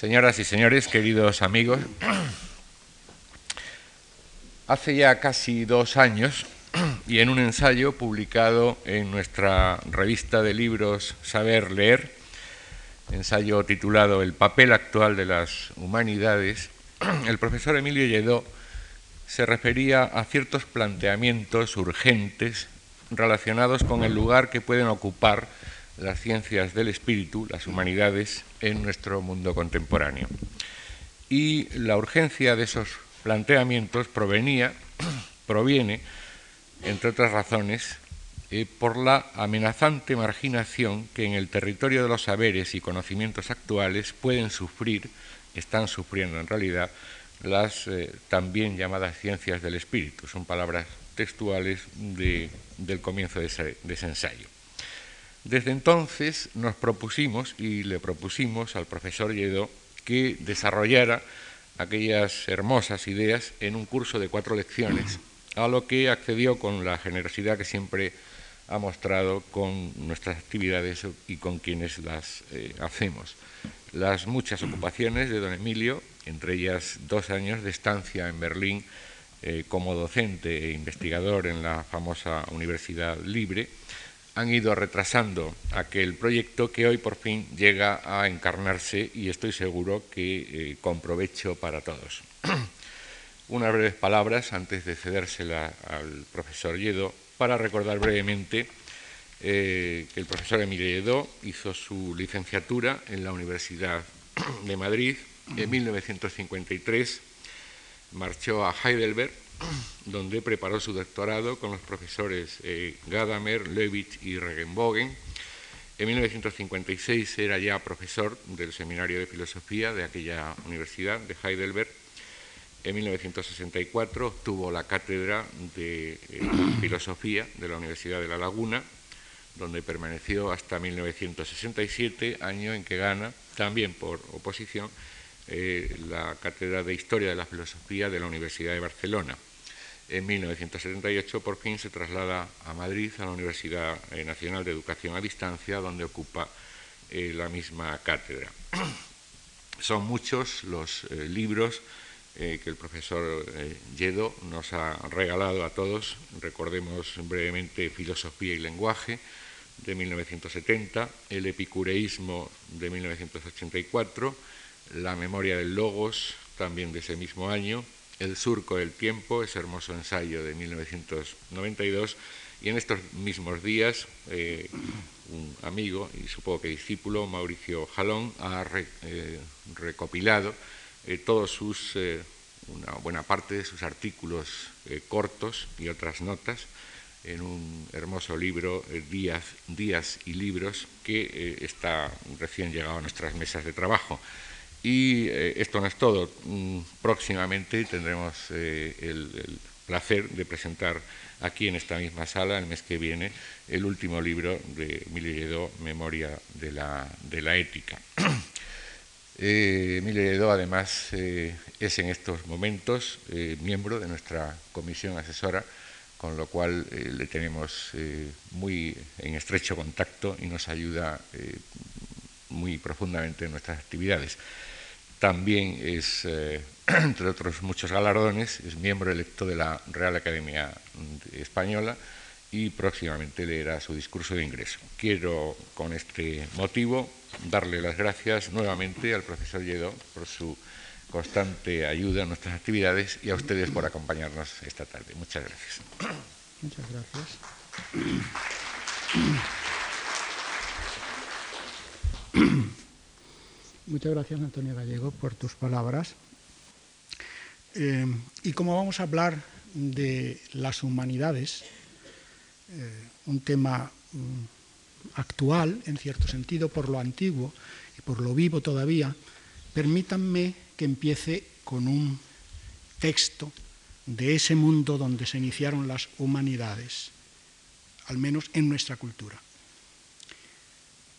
Señoras y señores, queridos amigos, hace ya casi dos años y en un ensayo publicado en nuestra revista de libros Saber Leer, ensayo titulado El papel actual de las humanidades, el profesor Emilio Lledó se refería a ciertos planteamientos urgentes relacionados con el lugar que pueden ocupar las ciencias del espíritu, las humanidades, en nuestro mundo contemporáneo. Y la urgencia de esos planteamientos provenía, proviene, entre otras razones, eh, por la amenazante marginación que en el territorio de los saberes y conocimientos actuales pueden sufrir, están sufriendo en realidad, las eh, también llamadas ciencias del espíritu. Son palabras textuales del comienzo de ese, ensayo. Desde entonces nos propusimos y le propusimos al profesor Lledó que desarrollara aquellas hermosas ideas en un curso de cuatro lecciones, a lo que accedió con la generosidad que siempre ha mostrado con nuestras actividades y con quienes las eh, hacemos. Las muchas ocupaciones de don Emilio, entre ellas dos años de estancia en Berlín eh, como docente e investigador en la famosa Universidad Libre, han ido retrasando aquel proyecto que hoy por fin llega a encarnarse y estoy seguro que eh, con provecho para todos. Unas breves palabras antes de cedérsela al profesor Lledo para recordar brevemente eh, que el profesor Emilio Lledó hizo su licenciatura en la Universidad de Madrid en 1953 marchó a Heidelberg, donde preparó su doctorado con los profesores eh, Gadamer, Levitch y Regenbogen. En 1956 era ya profesor del Seminario de Filosofía de aquella universidad de Heidelberg. En 1964 obtuvo la cátedra de eh, Filosofía de la Universidad de La Laguna, donde permaneció hasta 1967, año en que gana, también por oposición, eh, la Cátedra de Historia de la Filosofía de la Universidad de Barcelona. En 1978 por fin se traslada a Madrid, a la Universidad eh, Nacional de Educación a Distancia, donde ocupa eh, la misma cátedra. Son muchos los libros que el profesor Yedo nos ha regalado a todos. Recordemos brevemente Filosofía y Lenguaje de 1970, El Epicureísmo de 1984, la memoria del Logos, también de ese mismo año, El surco del tiempo, ese hermoso ensayo de 1992, y en estos mismos días eh, un amigo y supongo que discípulo, Mauricio Jalón, ha eh, recopilado eh, todos sus, una buena parte de sus artículos cortos y otras notas en un hermoso libro, Días, Días y Libros, que está recién llegado a nuestras mesas de trabajo. Y eh, esto no es todo. Mm, próximamente tendremos eh, el, placer de presentar aquí en esta misma sala, el mes que viene, el último libro de Emilio Memoria de la, de la Ética. eh, Emilio además, eh, es en estos momentos miembro de nuestra comisión asesora, con lo cual le tenemos muy en estrecho contacto y nos ayuda muy profundamente en nuestras actividades. También es, eh, entre otros muchos galardones, es miembro electo de la Real Academia Española y próximamente leerá su discurso de ingreso. Quiero, con este motivo, darle las gracias nuevamente al profesor Lledó por su constante ayuda en nuestras actividades y a ustedes por acompañarnos esta tarde. Muchas gracias. Muchas gracias. Muchas gracias, Antonio Gallego, por tus palabras. Eh, y como vamos a hablar de las humanidades, eh, un tema mm, actual, en cierto sentido, por lo antiguo y por lo vivo todavía, permítanme que empiece con un texto de ese mundo donde se iniciaron las humanidades, al menos en nuestra cultura.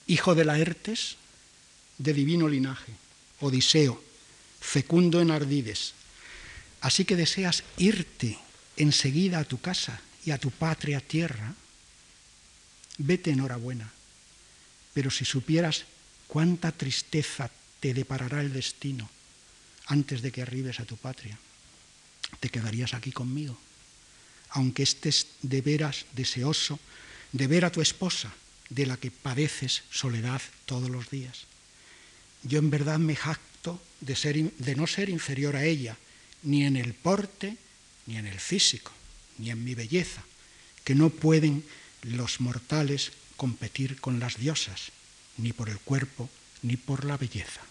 Hijo de Laertes, de divino linaje, Odiseo, fecundo en ardides. Así que deseas irte enseguida a tu casa y a tu patria tierra. Vete enhorabuena, pero si supieras cuánta tristeza te deparará el destino antes de que arribes a tu patria. Te quedarías aquí conmigo, aunque estés de veras deseoso de ver a tu esposa, de la que padeces soledad todos los días. Yo en verdad me jacto de, no ser inferior a ella, ni en el porte, ni en el físico, ni en mi belleza, que no pueden los mortales competir con las diosas, ni por el cuerpo, ni por la belleza.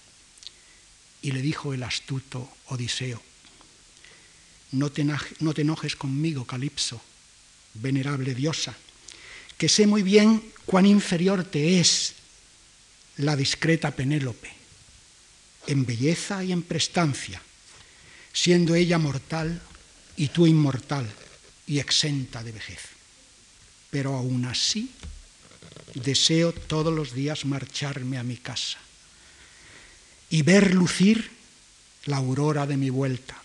Y le dijo el astuto Odiseo, no te, no te enojes conmigo, Calipso, venerable diosa, que sé muy bien cuán inferior te es la discreta Penélope, en belleza y en prestancia, siendo ella mortal y tú inmortal y exenta de vejez. Pero aún así deseo todos los días marcharme a mi casa y ver lucir la aurora de mi vuelta.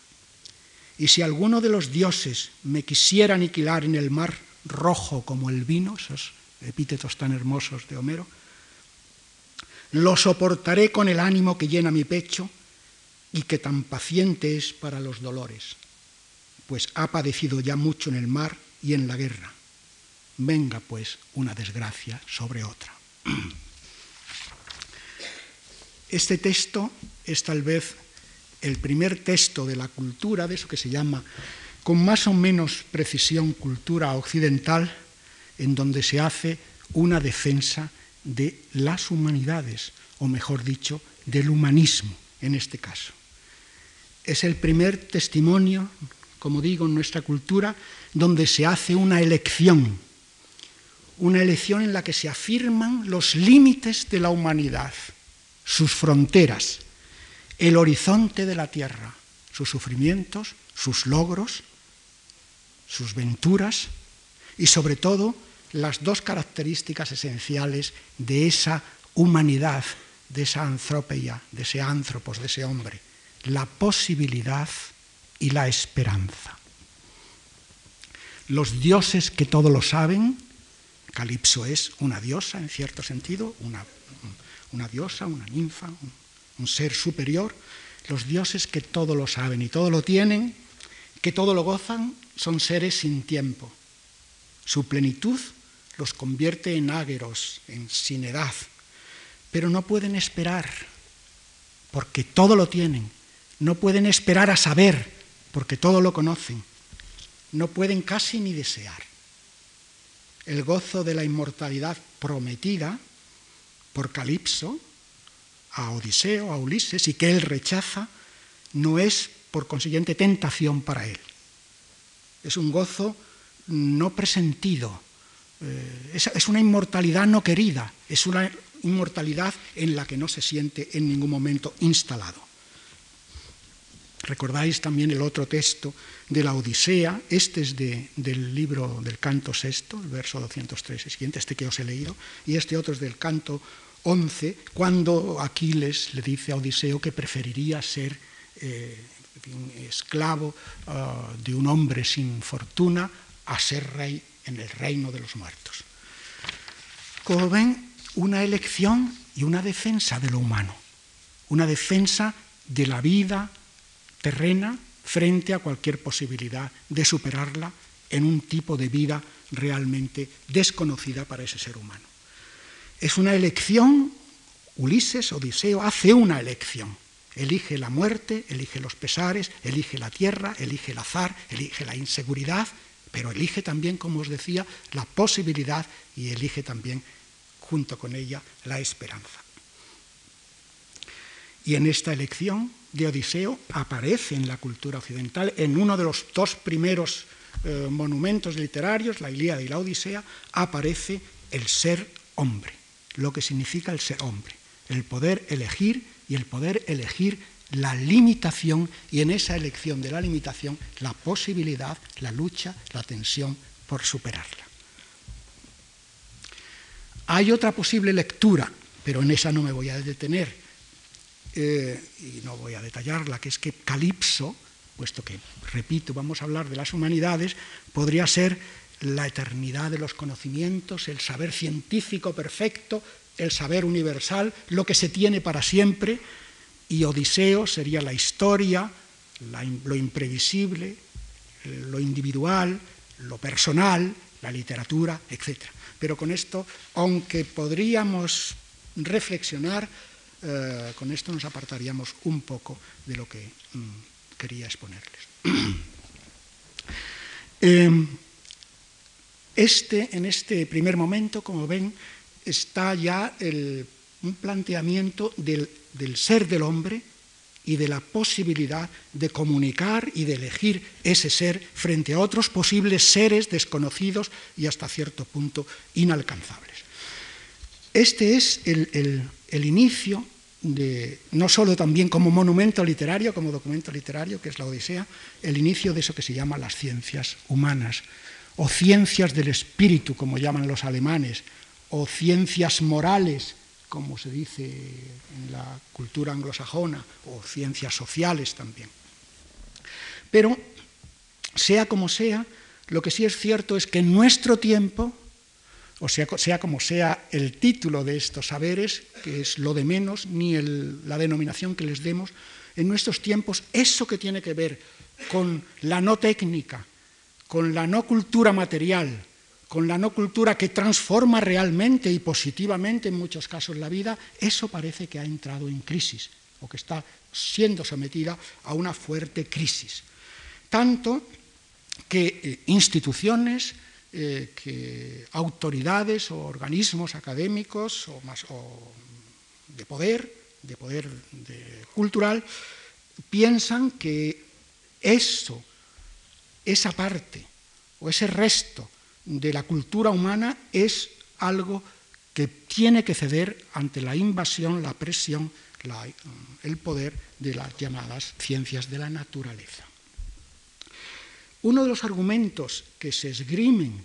Y si alguno de los dioses me quisiera aniquilar en el mar rojo como el vino, esos epítetos tan hermosos de Homero, lo soportaré con el ánimo que llena mi pecho y que tan paciente es para los dolores, pues ha padecido ya mucho en el mar y en la guerra. Venga pues una desgracia sobre otra. Este texto es tal vez el primer texto de la cultura, de eso que se llama con más o menos precisión cultura occidental, en donde se hace una defensa de las humanidades, o mejor dicho, del humanismo en este caso. Es el primer testimonio, como digo, en nuestra cultura, donde se hace una elección, una elección en la que se afirman los límites de la humanidad, sus fronteras, el horizonte de la tierra, sus sufrimientos, sus logros, sus venturas y sobre todo las dos características esenciales de esa humanidad, de esa antropeia, de ese antropos, de ese hombre, la posibilidad y la esperanza. Los dioses que todo lo saben, Calipso es una diosa en cierto sentido, una, una diosa, una ninfa, un, un ser superior, los dioses que todo lo saben y todo lo tienen, que todo lo gozan, son seres sin tiempo. Su plenitud los convierte en águeros, en sin edad, pero no pueden esperar, porque todo lo tienen. No pueden esperar a saber, porque todo lo conocen. No pueden casi ni desear. El gozo de la inmortalidad prometida por Calipso a Odiseo, a Ulises, y que él rechaza, no es por consiguiente tentación para él. Es un gozo no presentido, eh, es, una inmortalidad no querida, es una inmortalidad en la que no se siente en ningún momento instalado. Recordáis también el otro texto de la Odisea, este es del libro del canto sexto, el verso 203 siguiente, este que os he leído, y este otro es del canto 11, cuando Aquiles le dice a Odiseo que preferiría ser eh, esclavo ah, de un hombre sin fortuna a ser rey en el reino de los muertos. Como ven, una elección y una defensa de lo humano, una defensa de la vida terrena frente a cualquier posibilidad de superarla en un tipo de vida realmente desconocida para ese ser humano. Es una elección, Ulises, Odiseo, hace una elección. Elige la muerte, elige los pesares, elige la tierra, elige el azar, elige la inseguridad, pero elige también, como os decía, la posibilidad y elige también, junto con ella, la esperanza. Y en esta elección de Odiseo aparece en la cultura occidental, en uno de los dos primeros eh, monumentos literarios, la Ilíada y la Odisea, aparece el ser hombre lo que significa el ser hombre, el poder elegir y el poder elegir la limitación y en esa elección de la limitación la posibilidad, la lucha, la tensión por superarla. Hay otra posible lectura, pero en esa no me voy a detener eh, y no voy a detallarla, que es que Calipso, puesto que, repito, vamos a hablar de las humanidades, podría ser la eternidad de los conocimientos, el saber científico perfecto, el saber universal, lo que se tiene para siempre, y Odiseo sería la historia, lo imprevisible, lo individual, lo personal, la literatura, etc. Pero con esto, aunque podríamos reflexionar, eh, con esto nos apartaríamos un poco de lo que mm, quería exponerles. Em, este, en este primer momento, como ven, está ya un planteamiento del, del ser del hombre y de la posibilidad de comunicar y de elegir ese ser frente a otros posibles seres desconocidos y hasta cierto punto inalcanzables. Este es el, inicio de, no solo también como monumento literario, como documento literario, que es la Odisea, el inicio de eso que se llama las ciencias humanas, o ciencias del espíritu, como llaman los alemanes, o ciencias morales, como se dice en la cultura anglosajona, o ciencias sociales también. Pero, sea como sea, lo que sí es cierto es que en nuestro tiempo, o sea, sea como sea el título de estos saberes, que es lo de menos, ni la denominación que les demos, en nuestros tiempos eso que tiene que ver con la no técnica, con la no cultura material, con la no cultura que transforma realmente y positivamente en muchos casos la vida, eso parece que ha entrado en crisis o que está siendo sometida a una fuerte crisis. Tanto que eh, instituciones, eh, que autoridades o organismos académicos o, más, de poder, de poder cultural, piensan que eso, esa parte o ese resto de la cultura humana es algo que tiene que ceder ante la invasión, la presión, el poder de las llamadas ciencias de la naturaleza. Uno de los argumentos que se esgrimen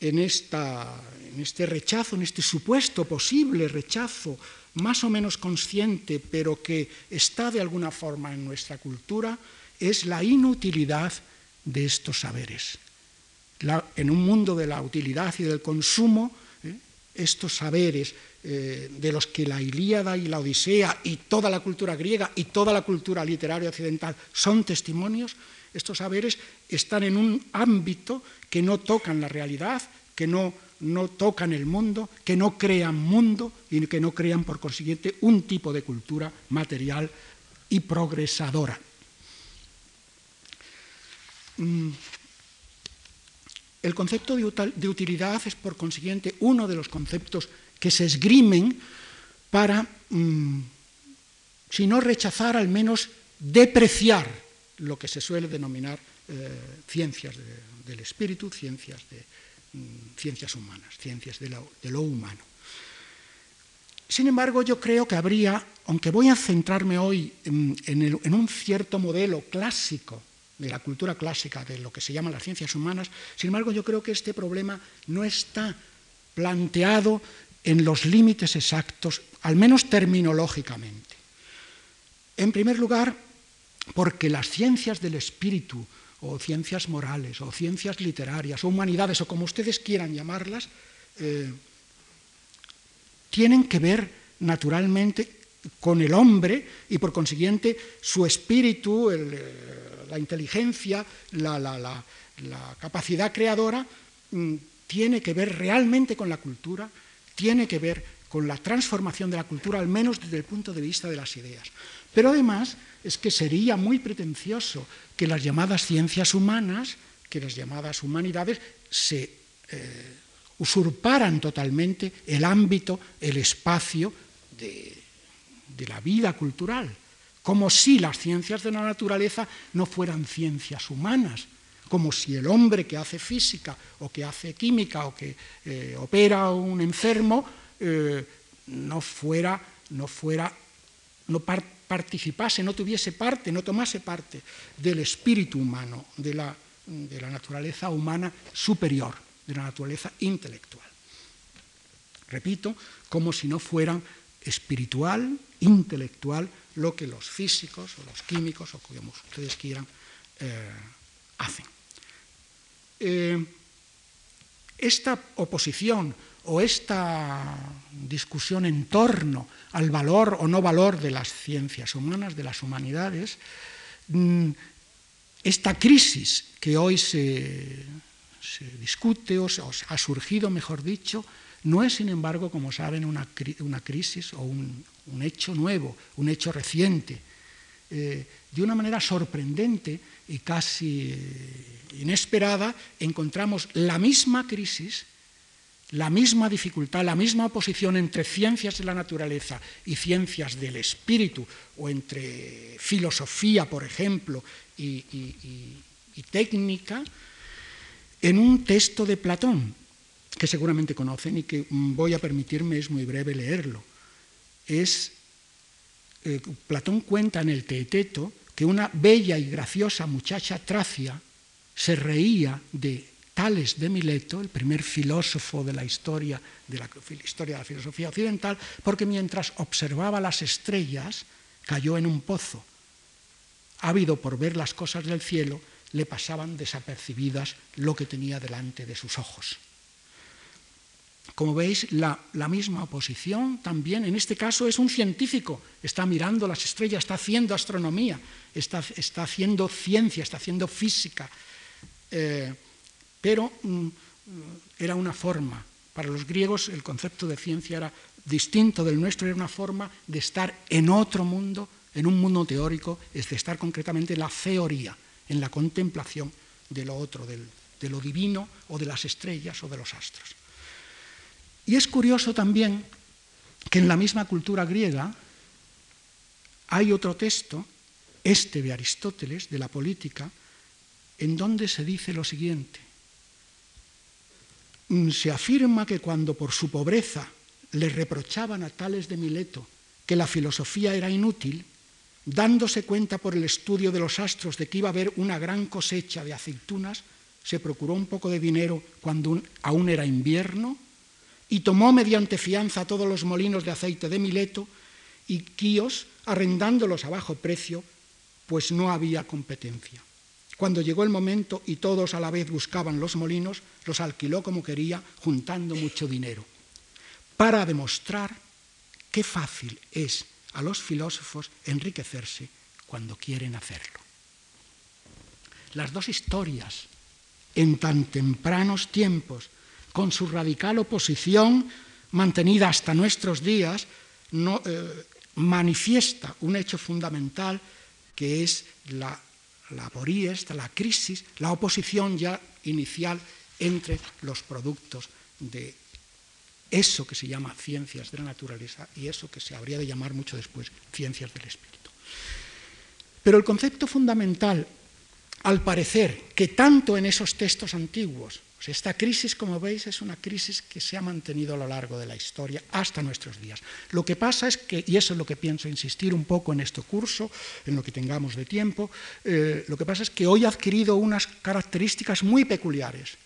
en, en este rechazo, en este supuesto posible rechazo más o menos consciente, pero que está de alguna forma en nuestra cultura, es la inutilidad de estos saberes en un mundo de la utilidad y del consumo, ¿eh? estos saberes eh, de los que la Ilíada y la Odisea y toda la cultura griega y toda la cultura literaria occidental son testimonios, estos saberes están en un ámbito que no tocan la realidad, que no, no tocan el mundo, que no crean mundo y que no crean, por consiguiente, un tipo de cultura material y progresadora. Mm, el concepto de utilidad es, por consiguiente, uno de los conceptos que se esgrimen para, mm, si no rechazar, al menos depreciar lo que se suele denominar eh, ciencias del espíritu, ciencias, de, mm, ciencias humanas, ciencias de lo, humano. Sin embargo, yo creo que habría, aunque voy a centrarme hoy en un cierto modelo clásico de la cultura clásica, de lo que se llaman las ciencias humanas. Sin embargo, yo creo que este problema no está planteado en los límites exactos, al menos terminológicamente. En primer lugar, porque las ciencias del espíritu, o ciencias morales, o ciencias literarias, o humanidades, o como ustedes quieran llamarlas, eh, tienen que ver naturalmente con el hombre y por consiguiente su espíritu, el, la inteligencia, la, capacidad creadora, mm, tiene que ver realmente con la cultura, tiene que ver con la transformación de la cultura, al menos desde el punto de vista de las ideas. Pero además es que sería muy pretencioso que las llamadas ciencias humanas, que las llamadas humanidades, se eh, usurparan totalmente el ámbito, el espacio de la vida cultural como si las ciencias de la naturaleza no fueran ciencias humanas, como si el hombre que hace física o que hace química o que eh, opera a un enfermo eh, no fuera, no fuera, no participase, no tuviese parte, no tomase parte del espíritu humano, de la, de la naturaleza humana superior, de la naturaleza intelectual. Repito, como si no fueran espiritual, intelectual, lo que los físicos o los químicos o como ustedes quieran eh, hacen. Eh, esta oposición o esta discusión en torno al valor o no valor de las ciencias humanas, de las humanidades, mm, esta crisis que hoy se, discute o ha surgido, mejor dicho, no es, sin embargo, como saben, una, crisis o un, hecho nuevo, un hecho reciente. Eh, de una manera sorprendente y casi eh, inesperada, encontramos la misma crisis, la misma dificultad, la misma oposición entre ciencias de la naturaleza y ciencias del espíritu, o entre filosofía, por ejemplo, y técnica, en un texto de Platón, que seguramente conocen y que voy a permitirme, es muy breve leerlo. Es, eh, Platón cuenta en el Teeteto que una bella y graciosa muchacha tracia se reía de Tales de Mileto, el primer filósofo de la historia de la historia de la filosofía occidental, porque mientras observaba las estrellas cayó en un pozo. Ávido por ver las cosas del cielo, le pasaban desapercibidas lo que tenía delante de sus ojos. Como veis, la, misma oposición también, en este caso es un científico, está mirando las estrellas, está haciendo astronomía, está, haciendo ciencia, está haciendo física, eh, pero mm, era una forma. Para los griegos el concepto de ciencia era distinto del nuestro, era una forma de estar en otro mundo, en un mundo teórico, es de estar concretamente en la teoría, en la contemplación de lo otro, de lo divino o de las estrellas o de los astros. Y es curioso también que en la misma cultura griega hay otro texto, este de Aristóteles, de la política, en donde se dice lo siguiente. Mm, se afirma que cuando por su pobreza le reprochaban a Tales de Mileto que la filosofía era inútil, dándose cuenta por el estudio de los astros de que iba a haber una gran cosecha de aceitunas, se procuró un poco de dinero cuando aún era invierno y tomó mediante fianza todos los molinos de aceite de Mileto y Quíos, arrendándolos a bajo precio, pues no había competencia. Cuando llegó el momento y todos a la vez buscaban los molinos, los alquiló como quería, juntando mucho dinero, para demostrar qué fácil es a los filósofos enriquecerse cuando quieren hacerlo. Las dos historias, en tan tempranos tiempos, con su radical oposición mantenida hasta nuestros días, eh, manifiesta un hecho fundamental que es la, la la crisis, la oposición ya inicial entre los productos de eso que se llama ciencias de la naturaleza y eso que se habría de llamar mucho después ciencias del espíritu. Pero el concepto fundamental, al parecer, que tanto en esos textos antiguos pues esta crisis, como veis, es una crisis que se ha mantenido a lo largo de la historia hasta nuestros días. Lo que pasa es que, y eso es lo que pienso insistir un poco en este curso, en lo que tengamos de tiempo, eh, lo que pasa es que hoy ha adquirido unas características muy peculiares,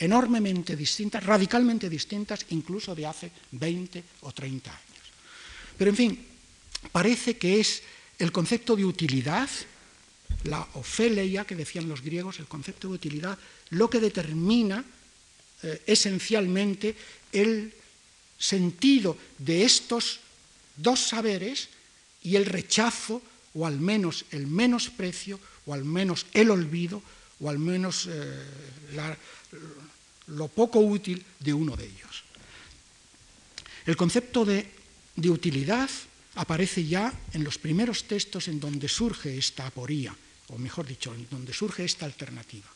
enormemente distintas, radicalmente distintas, incluso de hace 20 o 30 años. Pero, en fin, parece que es el concepto de utilidad, la ofeleia que decían los griegos, el concepto de utilidad, lo que determina eh, esencialmente el sentido de estos dos saberes y el rechazo, o al menos el menosprecio, o al menos el olvido, o al menos eh, lo poco útil de uno de ellos. El concepto de, de utilidad aparece ya en los primeros textos en donde surge esta aporía, o mejor dicho, en donde surge esta alternativa.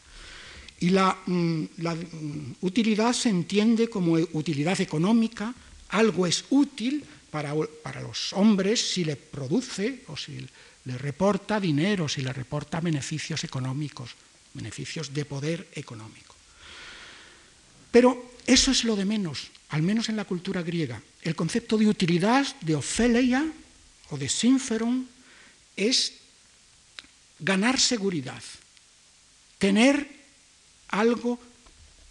Y la, mm, mm, utilidad se entiende como utilidad económica, algo es útil para, los hombres si le produce o si le reporta dinero, si le reporta beneficios económicos, beneficios de poder económico. Pero eso es lo de menos, al menos en la cultura griega. El concepto de utilidad, de Ophelia o de Sinferon, es ganar seguridad, tener algo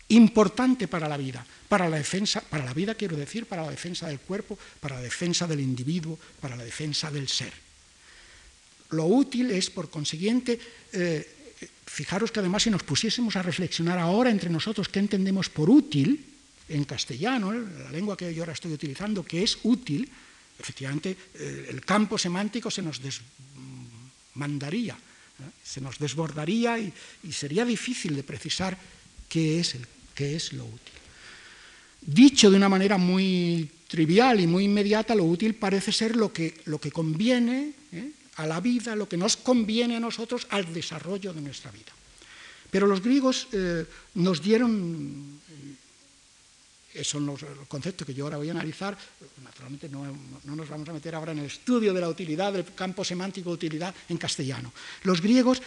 importante para la vida, para la defensa, para la vida quiero decir, para la defensa del cuerpo, para la defensa del individuo, para la defensa del ser. Lo útil es, por consiguiente, eh, fijaros que además si nos pusiésemos a reflexionar ahora entre nosotros qué entendemos por útil, en castellano, la lengua que yo ahora estoy utilizando, que es útil, efectivamente eh, el campo semántico se nos desmandaría, ¿eh? se nos desbordaría y, sería difícil de precisar qué es, lo útil. Dicho de una manera muy trivial y muy inmediata, lo útil parece ser lo que, conviene ¿eh? a la vida, lo que nos conviene a nosotros al desarrollo de nuestra vida. Pero los griegos nos dieron son los, conceptos que yo ahora voy a analizar. Naturalmente no, nos vamos a meter ahora en el estudio de la utilidad, del campo semántico de utilidad en castellano. Los griegos,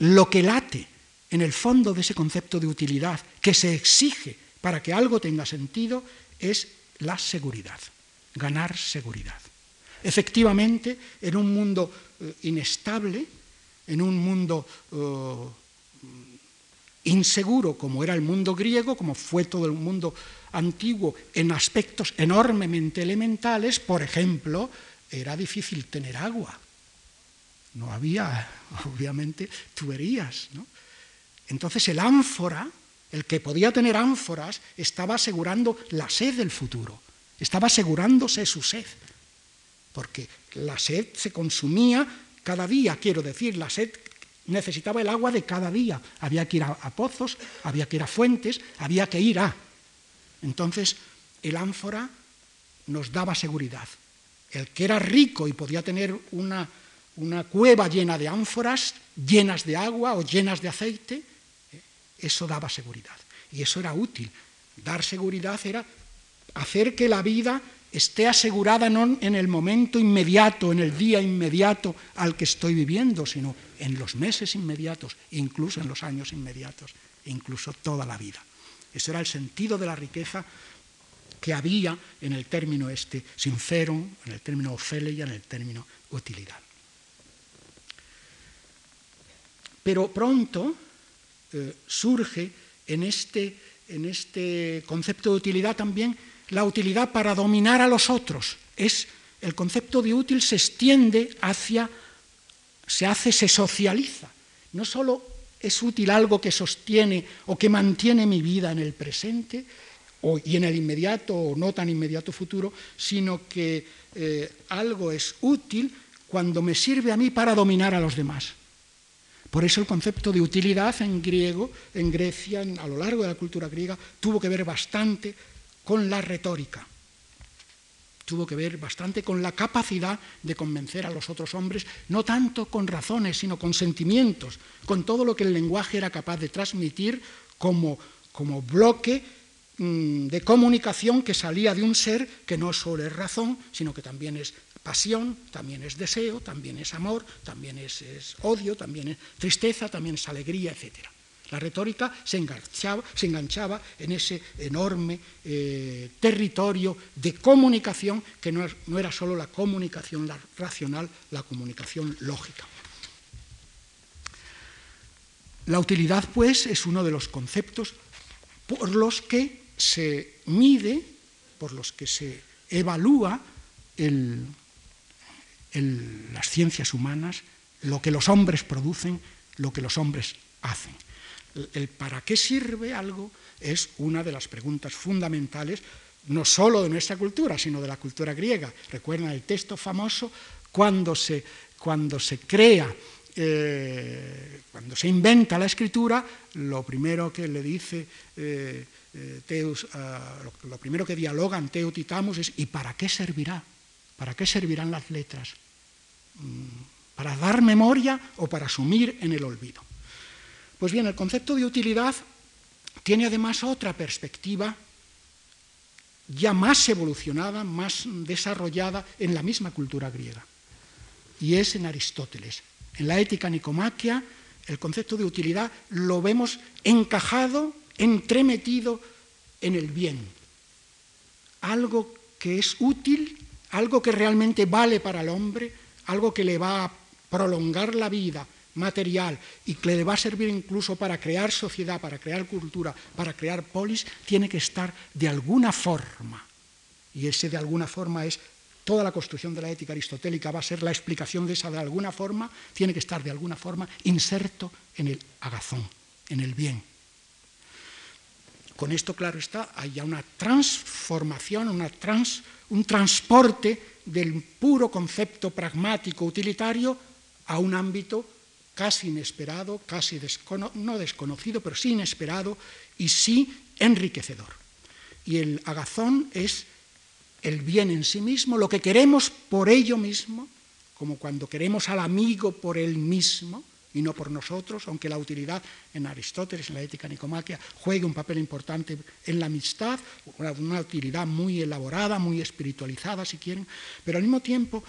lo que late en el fondo de ese concepto de utilidad que se exige para que algo tenga sentido es la seguridad, ganar seguridad. Efectivamente, en un mundo eh, inestable, en un mundo eh, inseguro como era el mundo griego, como fue todo el mundo antiguo en aspectos enormemente elementales, por ejemplo, era difícil tener agua. No había, obviamente, tuberías. Entonces el ánfora, el que podía tener ánforas, estaba asegurando la sed del futuro, estaba asegurándose su sed, porque la sed se consumía cada día, quiero decir, la sed necesitaba el agua de cada día. Había que ir a, pozos, había que ir a fuentes, había que ir a. Entonces, el ánfora nos daba seguridad. El que era rico y podía tener una, una cueva llena de ánforas, llenas de agua o llenas de aceite, eh, eso daba seguridad. Y eso era útil. Dar seguridad era hacer que la vida esté asegurada no en el momento inmediato, en el día inmediato al que estoy viviendo, sino en los meses inmediatos, incluso en los años inmediatos, incluso toda la vida. Ese era el sentido de la riqueza que había en el término este sincero, en el término y en el término utilidad. Pero pronto eh, surge en este, en este concepto de utilidad también la utilidad para dominar a los otros. Es el concepto de útil se extiende hacia, se hace, se socializa. No solo es útil algo que sostiene o que mantiene mi vida en el presente o, y en el inmediato o no tan inmediato futuro, sino que eh, algo es útil cuando me sirve a mí para dominar a los demás. Por eso el concepto de utilidad en griego, en Grecia, a lo largo de la cultura griega, tuvo que ver bastante con la retórica. Tuvo que ver bastante con la capacidad de convencer a los otros hombres, no tanto con razones, sino con sentimientos, con todo lo que el lenguaje era capaz de transmitir como, como bloque mm, de comunicación que salía de un ser que no solo es razón, sino que también es pasión, también es deseo, también es amor, también es, es odio, también es tristeza, también es alegría, etcétera. La retórica se enganchaba, en ese enorme eh, territorio de comunicación que no, era solo la comunicación racional, la comunicación lógica. La utilidad, pues, es uno de los conceptos por los que se mide, por los que se evalúa las ciencias humanas, lo que los hombres producen, lo que los hombres hacen el para qué sirve algo es una de las preguntas fundamentales, no solo de nuestra cultura, sino de la cultura griega. Recuerdan el texto famoso cuando se, cuando se crea, eh, cuando se inventa la escritura, lo primero que le dice eh, eh, Teus, lo, primero que dialogan Teut y es ¿y para qué servirá? ¿Para qué servirán las letras? Mm, ¿Para dar memoria o para sumir en el olvido? Pues bien, el concepto de utilidad tiene además otra perspectiva ya más evolucionada, más desarrollada en la misma cultura griega, y es en Aristóteles. En la ética nicomaquia, el concepto de utilidad lo vemos encajado, entremetido en el bien. Algo que es útil, algo que realmente vale para el hombre, algo que le va a prolongar la vida, material y que le va a servir incluso para crear sociedad, para crear cultura, para crear polis, tiene que estar de alguna forma. Y ese de alguna forma es toda la construcción de la ética aristotélica va a ser la explicación de esa de alguna forma, tiene que estar de alguna forma inserto en el agazón, en el bien. Con esto, claro está, hay ya una transformación, una un transporte del puro concepto pragmático utilitario a un ámbito casi inesperado, casi no desconocido, pero sí inesperado y sí enriquecedor. Y el agazón es el bien en sí mismo, lo que queremos por ello mismo, como cuando queremos al amigo por él mismo y no por nosotros, aunque la utilidad en Aristóteles, en la ética nicomaquia, juegue un papel importante en la amistad, una, utilidad muy elaborada, muy espiritualizada, si quieren, pero al mismo tiempo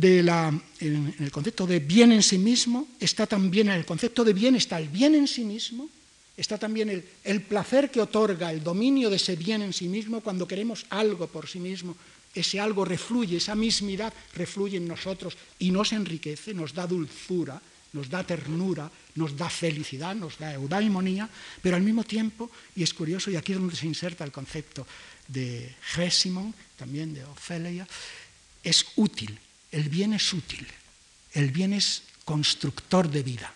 en, el concepto de bien en sí mismo, está también el concepto de bien, está el bien en sí mismo, está también el, el, placer que otorga el dominio de ese bien en sí mismo cuando queremos algo por sí mismo. Ese algo refluye, esa mismidad refluye en nosotros y nos enriquece, nos da dulzura, nos da ternura, nos da felicidad, nos da eudaimonía, pero al mismo tiempo, y es curioso, y aquí es donde se inserta el concepto de Gésimon, también de Ofelia, es útil, el bien es útil, el bien es constructor de vida,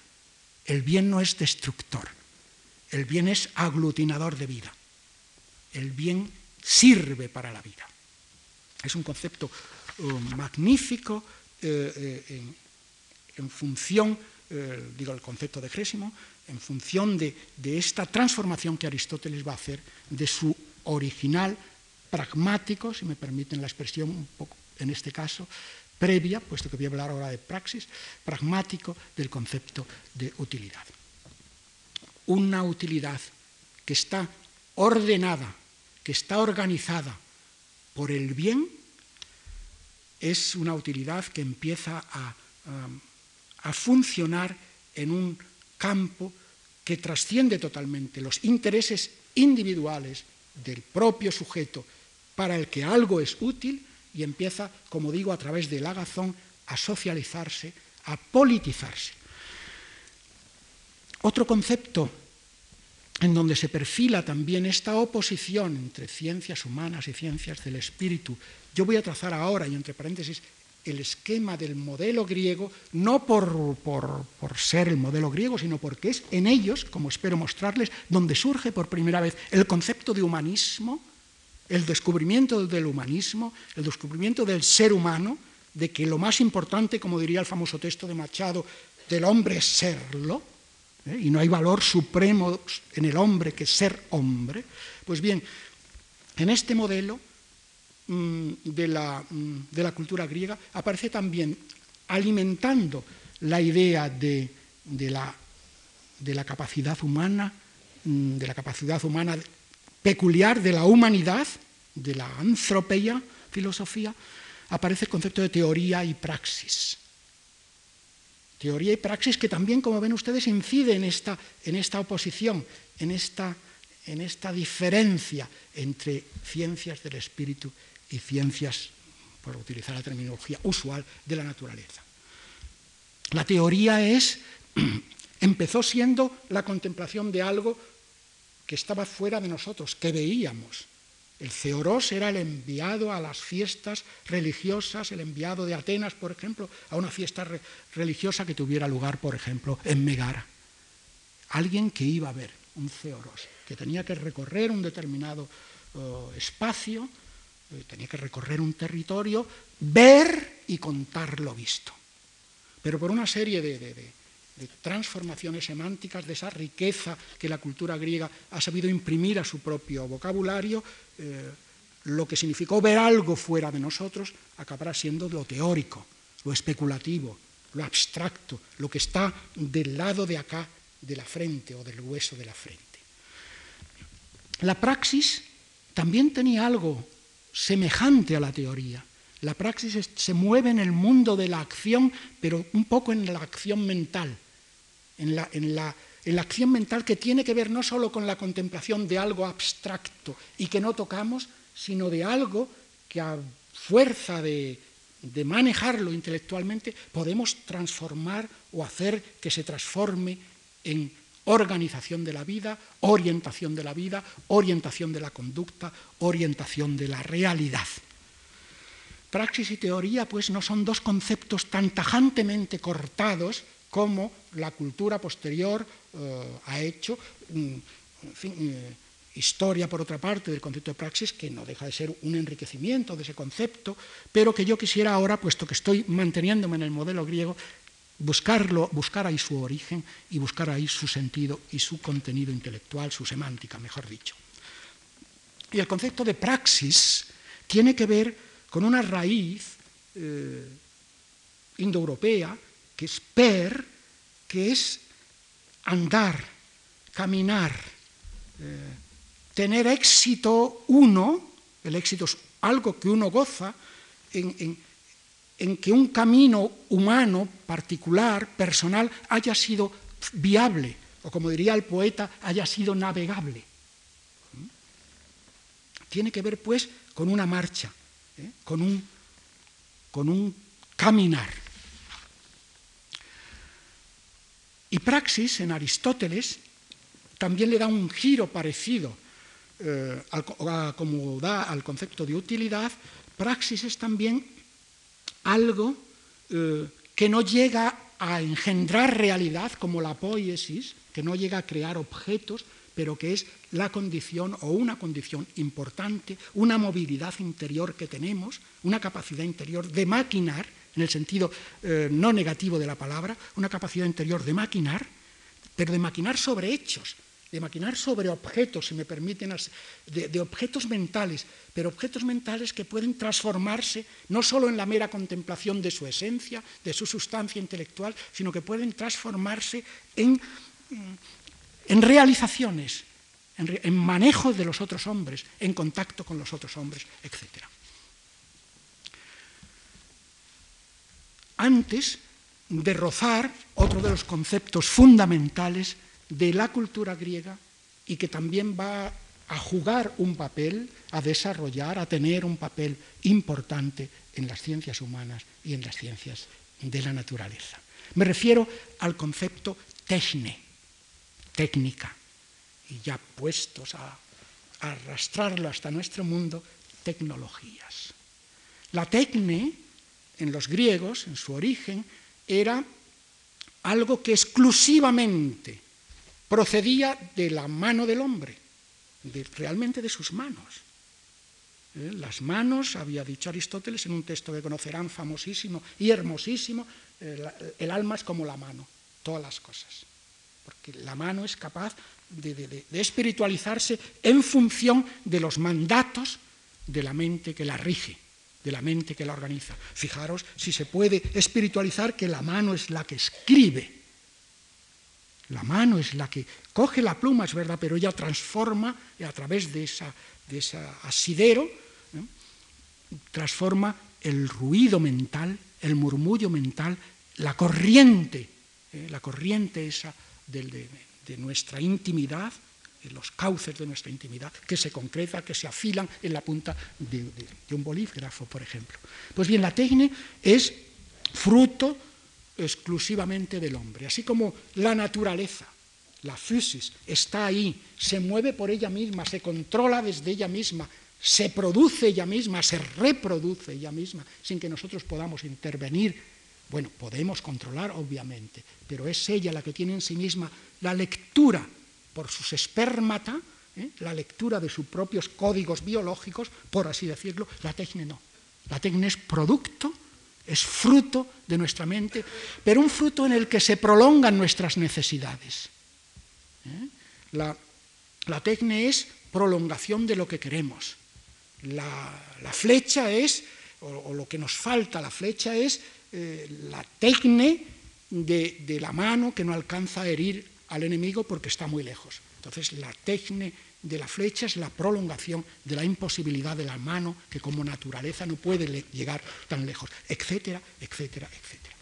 el bien no es destructor. El bien es aglutinador de vida. El bien sirve para la vida. Es un concepto eh, magnífico eh, eh, en, función, digo el concepto de Crésimo, en función de, esta transformación que Aristóteles va a hacer de su original pragmático, si me permiten la expresión un poco en este caso, previa, puesto que voy a hablar ahora de praxis, pragmático del concepto de utilidad. Una utilidad que está ordenada, que está organizada por el bien, es una utilidad que empieza a, funcionar en un campo que trasciende totalmente los intereses individuales del propio sujeto para el que algo es útil y empieza, como digo, a través del agazón a socializarse, a politizarse. Otro concepto en donde se perfila también esta oposición entre ciencias humanas y ciencias del espíritu. Yo voy a trazar ahora, y entre paréntesis, el esquema del modelo griego, no por, por, ser el modelo griego, sino porque es en ellos, como espero mostrarles, donde surge por primera vez el concepto de humanismo, el descubrimiento del humanismo, el descubrimiento del ser humano, de que lo más importante, como diría el famoso texto de Machado, del hombre es serlo, ¿eh? y no hay valor supremo en el hombre que ser hombre, pues bien, en este modelo mm, de, la, mm, de, la, cultura griega aparece también alimentando la idea de, la, capacidad humana, mm, de la capacidad humana peculiar de la humanidad, de la antropeia, filosofía, aparece el concepto de teoría y praxis. Teoría y praxis que también, como ven ustedes, incide en esta, en esta oposición, en esta, en esta diferencia entre ciencias del espíritu y ciencias, por utilizar la terminología usual, de la naturaleza. La teoría es, empezó siendo la contemplación de algo que estaba fuera de nosotros, que veíamos, el Ceorós era el enviado a las fiestas religiosas, el enviado de Atenas, por ejemplo, a una fiesta religiosa que tuviera lugar, por ejemplo, en Megara. Alguien que iba a ver un Ceorós, que tenía que recorrer un determinado oh, espacio, eh, tenía que recorrer un territorio, ver y contar lo visto. Pero por una serie de de transformaciones semánticas, de esa riqueza que la cultura griega ha sabido imprimir a su propio vocabulario, eh, lo que significó ver algo fuera de nosotros acabará siendo lo teórico, lo especulativo, lo abstracto, lo que está del lado de acá de la frente o del hueso de la frente. La praxis también tenía algo semejante a la teoría. La praxis se mueve en el mundo de la acción, pero un poco en la acción mental en la, acción mental que tiene que ver no solo con la contemplación de algo abstracto y que no tocamos, sino de algo que a fuerza de, de manejarlo intelectualmente podemos transformar o hacer que se transforme en organización de la vida, orientación de la vida, orientación de la conducta, orientación de la realidad. praxis y teoría pues no son dos conceptos tan tajantemente cortados como la cultura posterior eh, ha hecho. Mm, eh, historia, por otra parte, del concepto de praxis, que no deja de ser un enriquecimiento de ese concepto, pero que yo quisiera ahora, puesto que estoy manteniéndome en el modelo griego, buscarlo, buscar ahí su origen y buscar ahí su sentido y su contenido intelectual, su semántica, mejor dicho. Y el concepto de praxis tiene que ver con una raíz eh, indoeuropea, que es per, que es andar, caminar, eh, tener éxito uno, el éxito es algo que uno goza, en, que un camino humano, particular, personal, haya sido viable, o como diría el poeta, haya sido navegable. ¿Mm? Tiene que ver, pues, con una marcha, ¿eh? con, un, con un caminar. Y praxis en Aristóteles también le da un giro parecido eh, como da al concepto de utilidad, praxis es también algo eh, que no llega a engendrar realidad como la poiesis, que no llega a crear objetos, pero que es la condición o una condición importante, una movilidad interior que tenemos, una capacidad interior de maquinar, en el sentido eh, no negativo de la palabra, una capacidad interior de maquinar, pero de maquinar sobre hechos, de maquinar sobre objetos, si me permiten, de, objetos mentales, pero objetos mentales que pueden transformarse no solo en la mera contemplación de su esencia, de su sustancia intelectual, sino que pueden transformarse en, mm, realizaciones, en, en manejo de los otros hombres, en contacto con los otros hombres, etc. Antes de rozar otro de los conceptos fundamentales de la cultura griega y que también va a jugar un papel, a desarrollar, a tener un papel importante en las ciencias humanas y en las ciencias de la naturaleza. Me refiero al concepto techne, técnica, y ya puestos a, arrastrarlo hasta nuestro mundo, tecnologías. La tecne, en los griegos, en su origen, era algo que exclusivamente procedía de la mano del hombre, realmente de sus manos. ¿Eh? Las manos, había dicho Aristóteles en un texto que conocerán famosísimo y hermosísimo, el, alma es como la mano, todas las cosas. Porque la mano es capaz de, espiritualizarse en función de los mandatos de la mente que la rige, de la mente que la organiza. Fijaros si se puede espiritualizar que la mano es la que escribe la mano es la que coge la pluma, es verdad, pero ella transforma a través de ese de esa asidero, transforma el ruido mental, el murmullo mental, la corriente, ¿eh? la corriente esa de, nuestra intimidad, los cauces de nuestra intimidad, que se concreta, que se afilan en la punta de, un bolígrafo, por ejemplo. Pues bien, la técnica es fruto exclusivamente del hombre. Así como la naturaleza, la physis, está ahí, se mueve por ella misma, se controla desde ella misma, se produce ella misma, se reproduce ella misma, sin que nosotros podamos intervenir. Bueno, podemos controlar, obviamente, pero es ella la que tiene en sí misma la lectura por sus espermata, ¿eh? la lectura de sus propios códigos biológicos, por así decirlo, la técnica no. La técnica es producto es fruto de nuestra mente, pero un fruto en el que se prolongan nuestras necesidades. ¿Eh? La, la es prolongación de lo que queremos. La, flecha es, o, lo que nos falta, la flecha es eh, la tecne de, de, la mano que no alcanza a herir al enemigo porque está muy lejos. Entonces la tecne de la flecha es la prolongación de la imposibilidad de la mano que como naturaleza no puede llegar tan lejos, etcétera, etcétera, etcétera.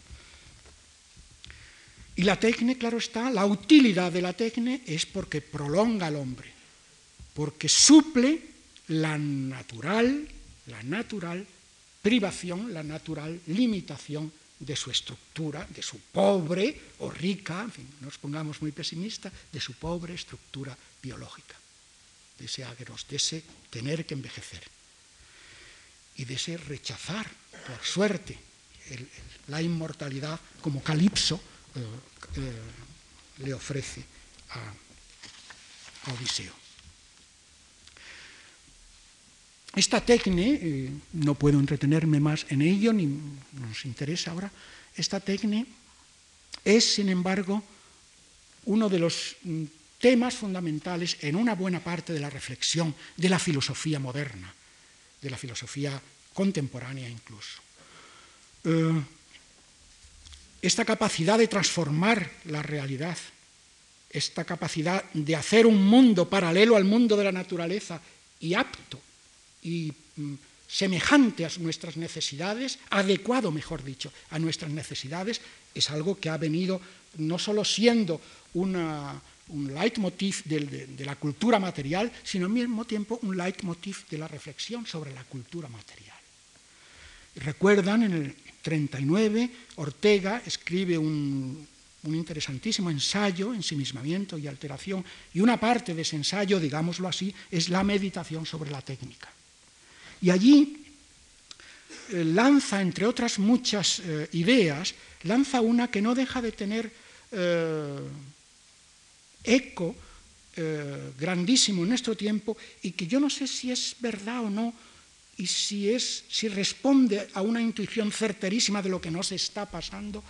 Y la técnica, claro está, la utilidad de la técnica es porque prolonga al hombre, porque suple la natural, la natural privación, la natural limitación de su estructura, de su pobre o rica, en fin, no nos pongamos muy pesimistas, de su pobre estructura biológica de ese agros, de ese tener que envejecer. y de ese rechazar, por suerte, la inmortalidad como Calipso eh, eh, le ofrece a, Odiseo. Esta técnica, eh, no puedo entretenerme más en ello, ni nos interesa ahora, esta técnica es, sin embargo, uno de los mm, temas fundamentales en una buena parte de la reflexión de la filosofía moderna, de la filosofía contemporánea incluso. Eh, esta capacidad de transformar la realidad, esta capacidad de hacer un mundo paralelo al mundo de la naturaleza y apto y mm, semejante a nuestras necesidades, adecuado, mejor dicho, a nuestras necesidades, es algo que ha venido no solo siendo un leitmotiv de, de, la cultura material, sino al mismo tiempo un leitmotiv de la reflexión sobre la cultura material. Recuerdan, en el 39, Ortega escribe un, interesantísimo ensayo, ensimismamiento y alteración, y una parte de ese ensayo, digámoslo así, es la meditación sobre la técnica. Y allí eh, lanza, entre otras muchas eh, ideas, lanza una que no deja de tener eh, eco grandísimo en nuestro tiempo y que yo no sé si es verdad o no y si, es, si responde a una intuición certerísima de lo que nos está pasando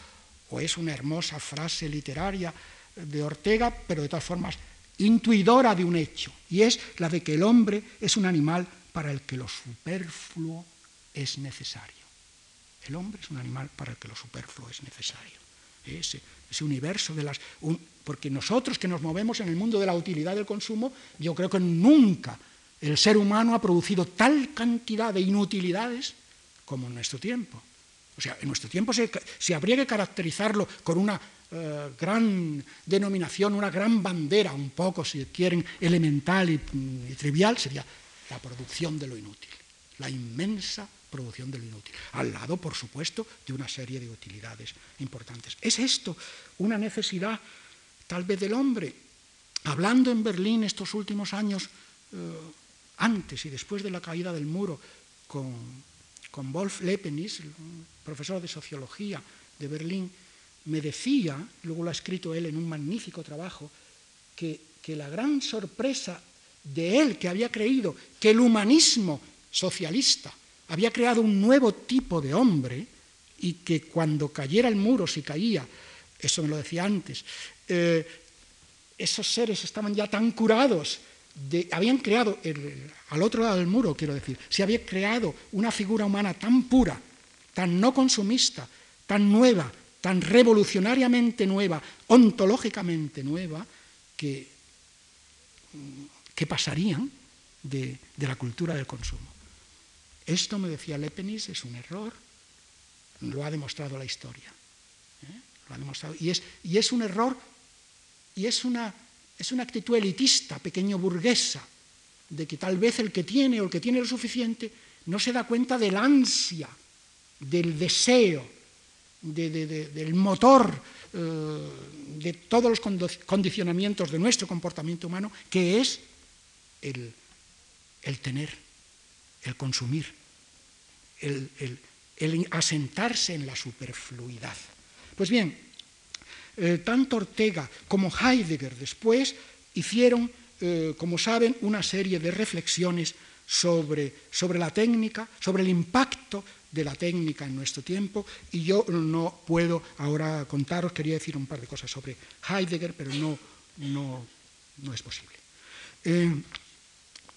o es una hermosa frase literaria de Ortega, pero de todas formas intuidora de un hecho, y es la de que el hombre es un animal para el que lo superfluo es necesario. El hombre es un animal para el que lo superfluo es necesario. Ese, universo de las... porque nosotros que nos movemos en el mundo de la utilidad del consumo, yo creo que nunca el ser humano ha producido tal cantidad de inutilidades como en nuestro tiempo. O sea, en nuestro tiempo se, habría que caracterizarlo con una eh, gran denominación, una gran bandera, un poco, si quieren, elemental y trivial, sería la producción de lo inútil, la inmensa producción de lo inútil, al lado, por supuesto, de una serie de utilidades importantes. ¿Es esto una necesidad tal vez del hombre? Hablando en Berlín estos últimos años, eh, antes y después de la caída del muro, con, con Wolf Lepenis, profesor de sociología de Berlín, me decía, luego lo ha escrito él en un magnífico trabajo, que, que la gran sorpresa de él, que había creído que el humanismo socialista había creado un nuevo tipo de hombre y que cuando cayera el muro, si caía, eso me lo decía antes, eh, esos seres estaban ya tan curados, de, habían creado, al otro lado del muro, quiero decir, se había creado una figura humana tan pura, tan no consumista, tan nueva, tan revolucionariamente nueva, ontológicamente nueva, que ¿Qué pasarían de, la cultura del consumo. Esto, me decía Lepenis, es un error, lo ha demostrado la historia. ¿eh? Lo ha demostrado. Y, es, un error, y es una, es una actitud elitista, pequeño burguesa, de que tal vez el que tiene o el que tiene lo suficiente no se da cuenta del ansia, del deseo, del motor, eh, de todos los condicionamientos de nuestro comportamiento humano, que es el, tener, el consumir, el, asentarse en la superfluidad. Pues bien, eh, tanto Ortega como Heidegger después hicieron, eh, como saben, una serie de reflexiones sobre, sobre la técnica, sobre el impacto de la técnica en nuestro tiempo y yo no puedo ahora contaros, quería decir un par de cosas sobre Heidegger, pero no, no, no es posible. Eh,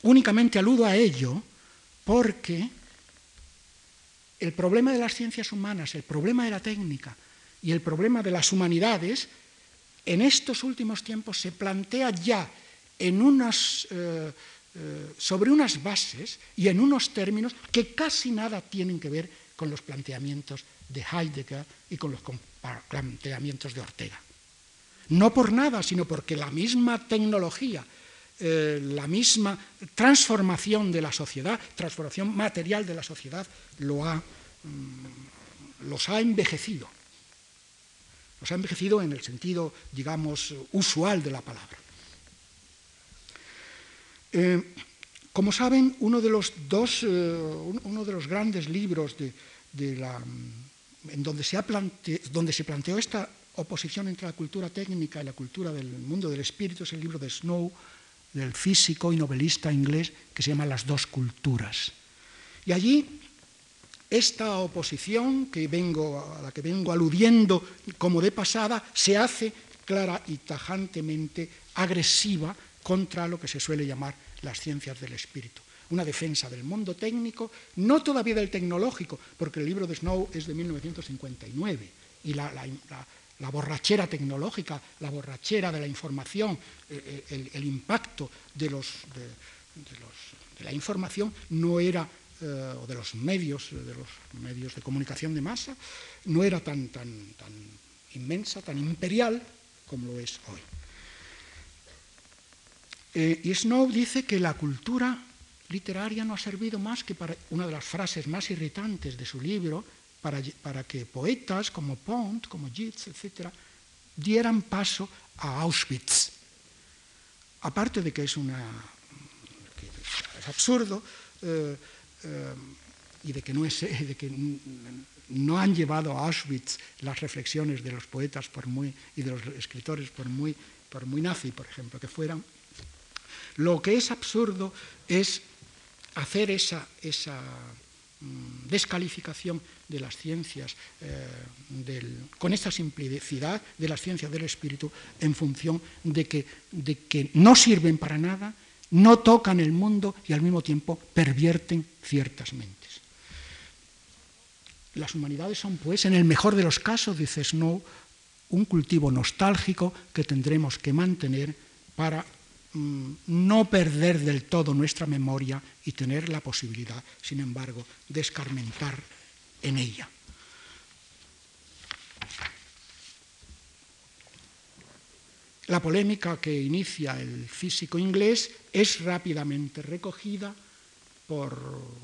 Únicamente aludo a ello porque el problema de las ciencias humanas, el problema de la técnica y el problema de las humanidades, en estos últimos tiempos se plantea ya en unas, eh, eh, sobre unas bases y en unos términos que casi nada tienen que ver con los planteamientos de Heidegger y con los planteamientos de Ortega. No por nada, sino porque la misma tecnología eh, la misma transformación de la sociedad, transformación material de la sociedad, lo ha, mm, los ha envejecido. Los ha envejecido en el sentido, digamos, usual de la palabra. Eh, Como saben, uno de los dos, uno de los grandes libros de, la, en donde se, donde se planteó esta oposición entre la cultura técnica y la cultura del mundo del espíritu es el libro de Snow, del físico y novelista inglés, que se llama Las dos culturas. Y allí esta oposición que vengo, a la que vengo aludiendo como de pasada se hace clara y tajantemente agresiva contra lo que se suele llamar las ciencias del espíritu. Una defensa del mundo técnico, no todavía del tecnológico, porque el libro de Snow es de 1959 y la, borrachera tecnológica, la borrachera de la información, eh, eh, el, impacto de, la información no era, eh, o de los medios, de los medios de comunicación de masa, no era tan, tan, tan inmensa, tan imperial como lo es hoy. Y Snow dice que la cultura literaria no ha servido más que para una de las frases más irritantes de su libro, para, para que poetas como Pont, como Yeats, etc., dieran paso a Auschwitz. Aparte de que es, una, es absurdo eh, eh, y de que, no es, de que no han llevado a Auschwitz las reflexiones de los poetas por muy, y de los escritores por muy, por muy nazi, por ejemplo, que fueran. Lo que es absurdo es hacer esa, esa descalificación de las ciencias, eh, con esta simplicidad de las ciencias del espíritu en función de que, de que no sirven para nada, no tocan el mundo y al mismo tiempo pervierten ciertas mentes. Las humanidades son, pues, en el mejor de los casos, dice Snow, un cultivo nostálgico que tendremos que mantener para mm, no perder del todo nuestra memoria y tener la posibilidad, sin embargo, de escarmentar en ella. La polémica que inicia el físico inglés es rápidamente recogida por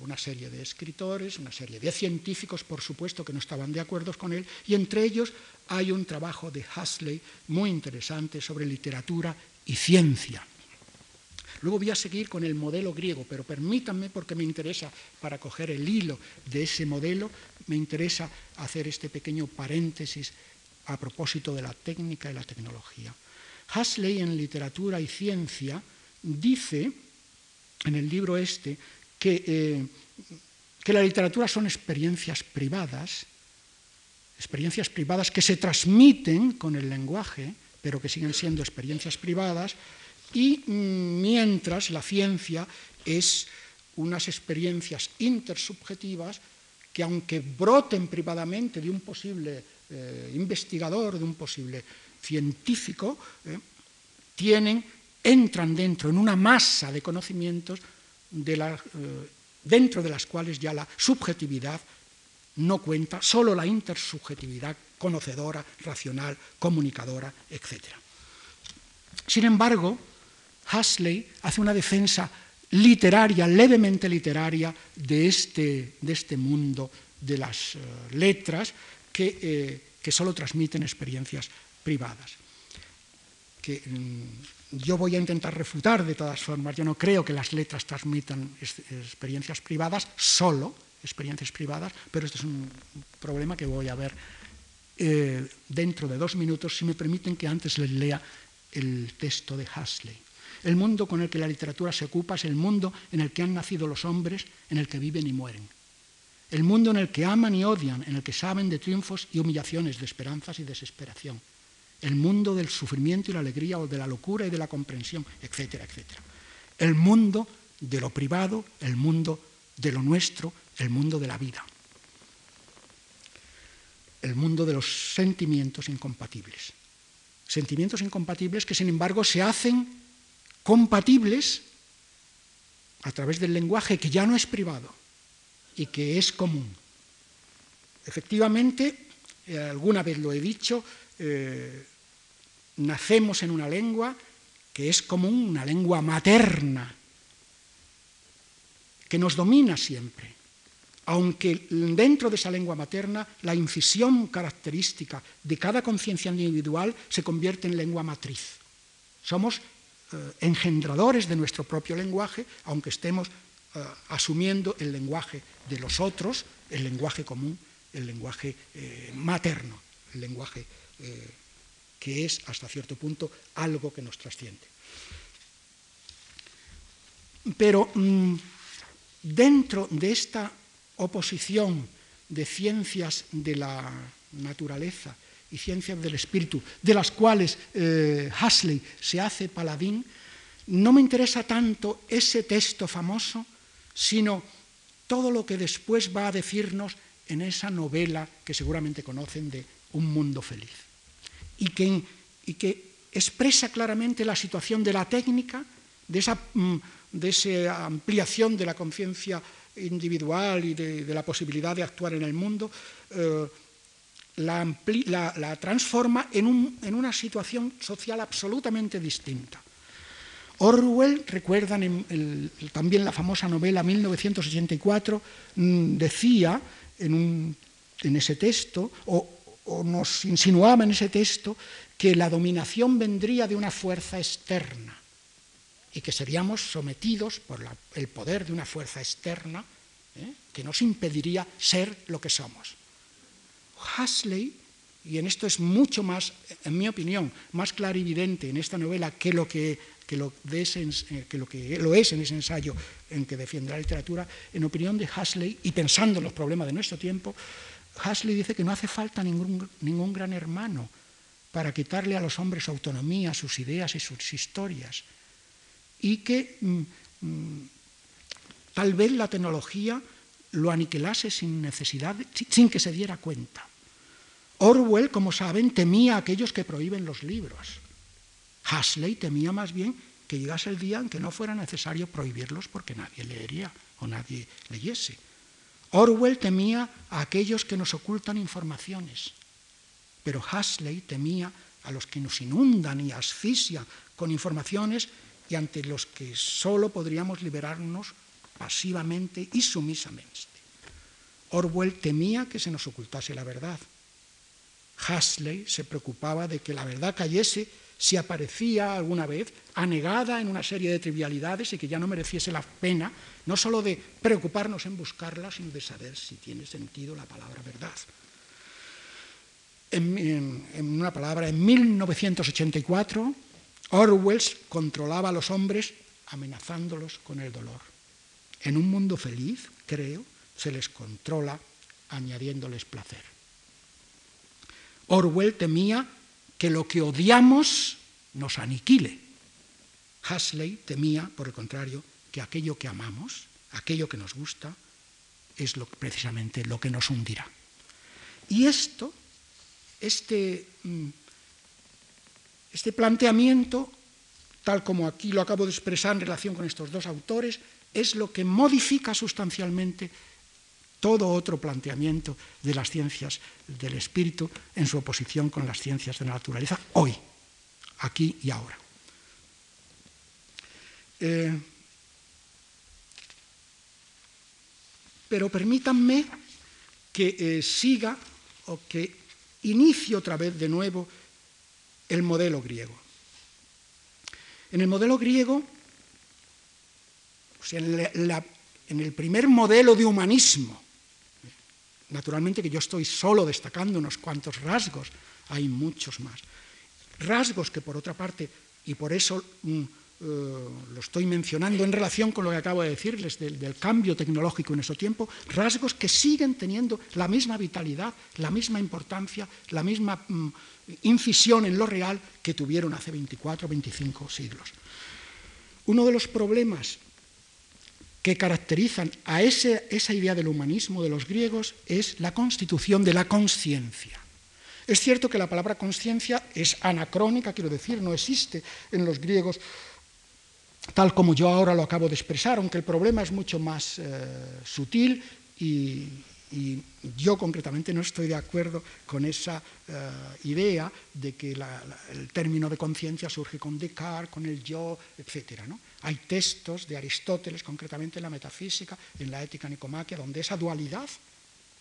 una serie de escritores, una serie de científicos, por supuesto, que no estaban de acuerdo con él, y entre ellos hay un trabajo de Huxley muy interesante sobre literatura y ciencia. Luego voy a seguir con el modelo griego, pero permítanme, porque me interesa, para coger el hilo de ese modelo, me interesa hacer este pequeño paréntesis a propósito de la técnica y la tecnología. Huxley en literatura y ciencia dice, en el libro este, eh, que, la literatura son experiencias privadas, experiencias privadas que se transmiten con el lenguaje, pero que siguen siendo experiencias privadas, y mientras la ciencia es unas experiencias intersubjetivas que aunque broten privadamente de un posible eh, investigador, de un posible científico, eh, tienen, entran dentro en una masa de conocimientos eh, dentro de las cuales ya la subjetividad no cuenta, solo la intersubjetividad conocedora, racional, comunicadora, etc. Sin embargo, Huxley hace una defensa literaria, levemente literaria, de este, este mundo de las eh, letras que, eh, solo transmiten experiencias privadas. Mm, yo voy a intentar refutar de todas formas. Yo no creo que las letras transmitan experiencias privadas, solo experiencias privadas, pero este es un problema que voy a ver eh, dentro de dos minutos, si me permiten que antes les lea el texto de Huxley. El mundo con el que la literatura se ocupa es el mundo en el que han nacido los hombres, en el que viven y mueren. El mundo en el que aman y odian, en el que saben de triunfos y humillaciones, de esperanzas y desesperación el mundo del sufrimiento y la alegría o de la locura y de la comprensión, etcétera, etcétera. El mundo de lo privado, el mundo de lo nuestro, el mundo de la vida. El mundo de los sentimientos incompatibles. Sentimientos incompatibles que sin embargo se hacen compatibles a través del lenguaje que ya no es privado y que es común. Efectivamente, eh, alguna vez lo he dicho, eh, nacemos en una lengua que es como una lengua materna, que nos domina siempre, aunque dentro de esa lengua materna la incisión característica de cada conciencia individual se convierte en lengua matriz. Somos engendradores de nuestro propio lenguaje, aunque estemos asumiendo el lenguaje de los otros, el lenguaje común, el lenguaje materno, el lenguaje que es hasta cierto punto algo que nos trasciende. Pero mm, dentro de esta oposición de ciencias de la naturaleza y ciencias del espíritu, de las cuales eh, Huxley se hace paladín, no me interesa tanto ese texto famoso, sino todo lo que después va a decirnos en esa novela que seguramente conocen de Un mundo feliz, y que, y que expresa claramente la situación de la técnica, de esa, mm, de esa ampliación de la conciencia individual y de, la posibilidad de actuar en el mundo, eh, la, transforma en, una situación social absolutamente distinta. Orwell, recuerdan también la famosa novela 1984, mm, decía en, ese texto, o, nos insinuaba en ese texto, que la dominación vendría de una fuerza externa y que seríamos sometidos por el poder de una fuerza externa ¿eh? que nos impediría ser lo que somos. Huxley, y en esto es mucho más, en mi opinión, más clarividente en esta novela que lo que, lo, eh, que lo, que lo es en ese ensayo en que defiende la literatura, en opinión de Huxley, y pensando en los problemas de nuestro tiempo, Huxley dice que no hace falta ningún, ningún gran hermano para quitarle a los hombres su autonomía, sus ideas y sus historias, y que mm, mm, tal vez la tecnología lo aniquilase sin necesidad, sin que se diera cuenta. Orwell, como saben, temía a aquellos que prohíben los libros. Huxley temía más bien que llegase el día en que no fuera necesario prohibirlos porque nadie leería o nadie leyese. Orwell temía a aquellos que nos ocultan informaciones, pero Huxley temía a los que nos inundan y asfixian con informaciones y ante los que solo podríamos liberarnos pasivamente y sumisamente. Orwell temía que se nos ocultase la verdad. Huxley se preocupaba de que la verdad cayese si aparecía alguna vez anegada en una serie de trivialidades y que ya no mereciese la pena no solo de preocuparnos en buscarla, sino de saber si tiene sentido la palabra verdad. En, en una palabra, en 1984, Orwell controlaba a los hombres amenazándolos con el dolor. En un mundo feliz, creo, se les controla añadiéndoles placer. Orwell temía que lo que odiamos nos aniquile. Huxley temía, por el contrario, que aquello que amamos, aquello que nos gusta, es precisamente lo que nos hundirá. Y esto, este, mm, este planteamiento, tal como aquí lo acabo de expresar en relación con estos dos autores, es lo que modifica sustancialmente todo otro planteamiento de las ciencias del espíritu en su oposición con las ciencias de la naturaleza hoy, aquí y ahora. Eh, pero permítanme que eh, siga o que inicie otra vez de nuevo el modelo griego. En el modelo griego en, el primer modelo de humanismo, naturalmente que yo estoy solo destacando unos cuantos rasgos, hay muchos más. Rasgos que por otra parte, y por eso mm, eh, lo estoy mencionando en relación con lo que acabo de decirles del, cambio tecnológico en nuestro tiempo, rasgos que siguen teniendo la misma vitalidad, la misma importancia, la misma mm, incisión en lo real que tuvieron hace 24 o 25 siglos. Uno de los problemas que caracterizan a esa idea del humanismo de los griegos es la constitución de la conciencia. Es cierto que la palabra conciencia es anacrónica, quiero decir, no existe en los griegos tal como yo ahora lo acabo de expresar, aunque el problema es mucho más eh, sutil y, y yo concretamente no estoy de acuerdo con esa eh, idea de que el término de conciencia surge con Descartes, con el yo, etc. Hay textos de Aristóteles, concretamente en la metafísica, en la ética nicomaquia, donde esa dualidad,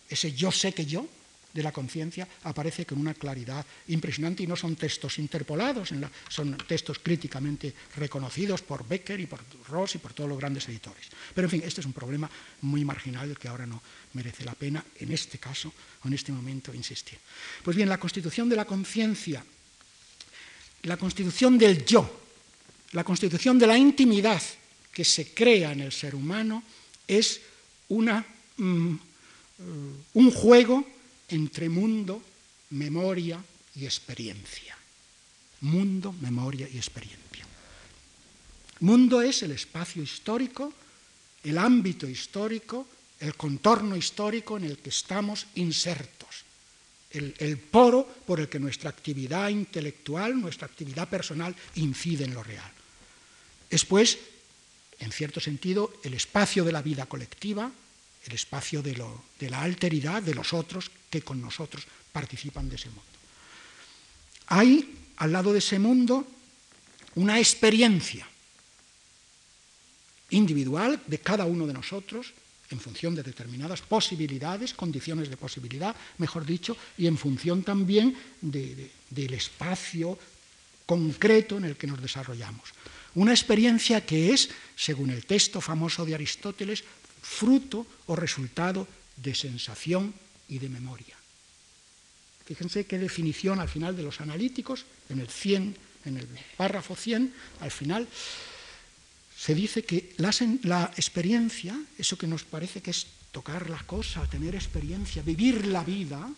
ese yo sé que yo, de la conciencia aparece con una claridad impresionante y no son textos interpolados, son textos críticamente reconocidos por Becker y por Ross y por todos los grandes editores. Pero en fin, este es un problema muy marginal que ahora no merece la pena en este caso o en este momento insistir. Pues bien, la constitución de la conciencia, la constitución del yo, la constitución de la intimidad que se crea en el ser humano es una, mm, un juego entre mundo, memoria y experiencia. Mundo, memoria y experiencia. Mundo es el espacio histórico, el ámbito histórico, el contorno histórico en el que estamos insertos, el, poro por el que nuestra actividad intelectual, nuestra actividad personal incide en lo real. Es pues, en cierto sentido, el espacio de la vida colectiva, el espacio de, de la alteridad de los otros que con nosotros participan de ese mundo. Hay al lado de ese mundo una experiencia individual de cada uno de nosotros en función de determinadas posibilidades, condiciones de posibilidad, mejor dicho, y en función también de, de, del espacio concreto en el que nos desarrollamos. Una experiencia que es, según el texto famoso de Aristóteles, fruto o resultado de sensación y de memoria. Fíjense qué definición al final de los analíticos, en el 100, en el párrafo 100, al final se dice que la, experiencia, eso que nos parece que es tocar la cosa, tener experiencia, vivir la vida,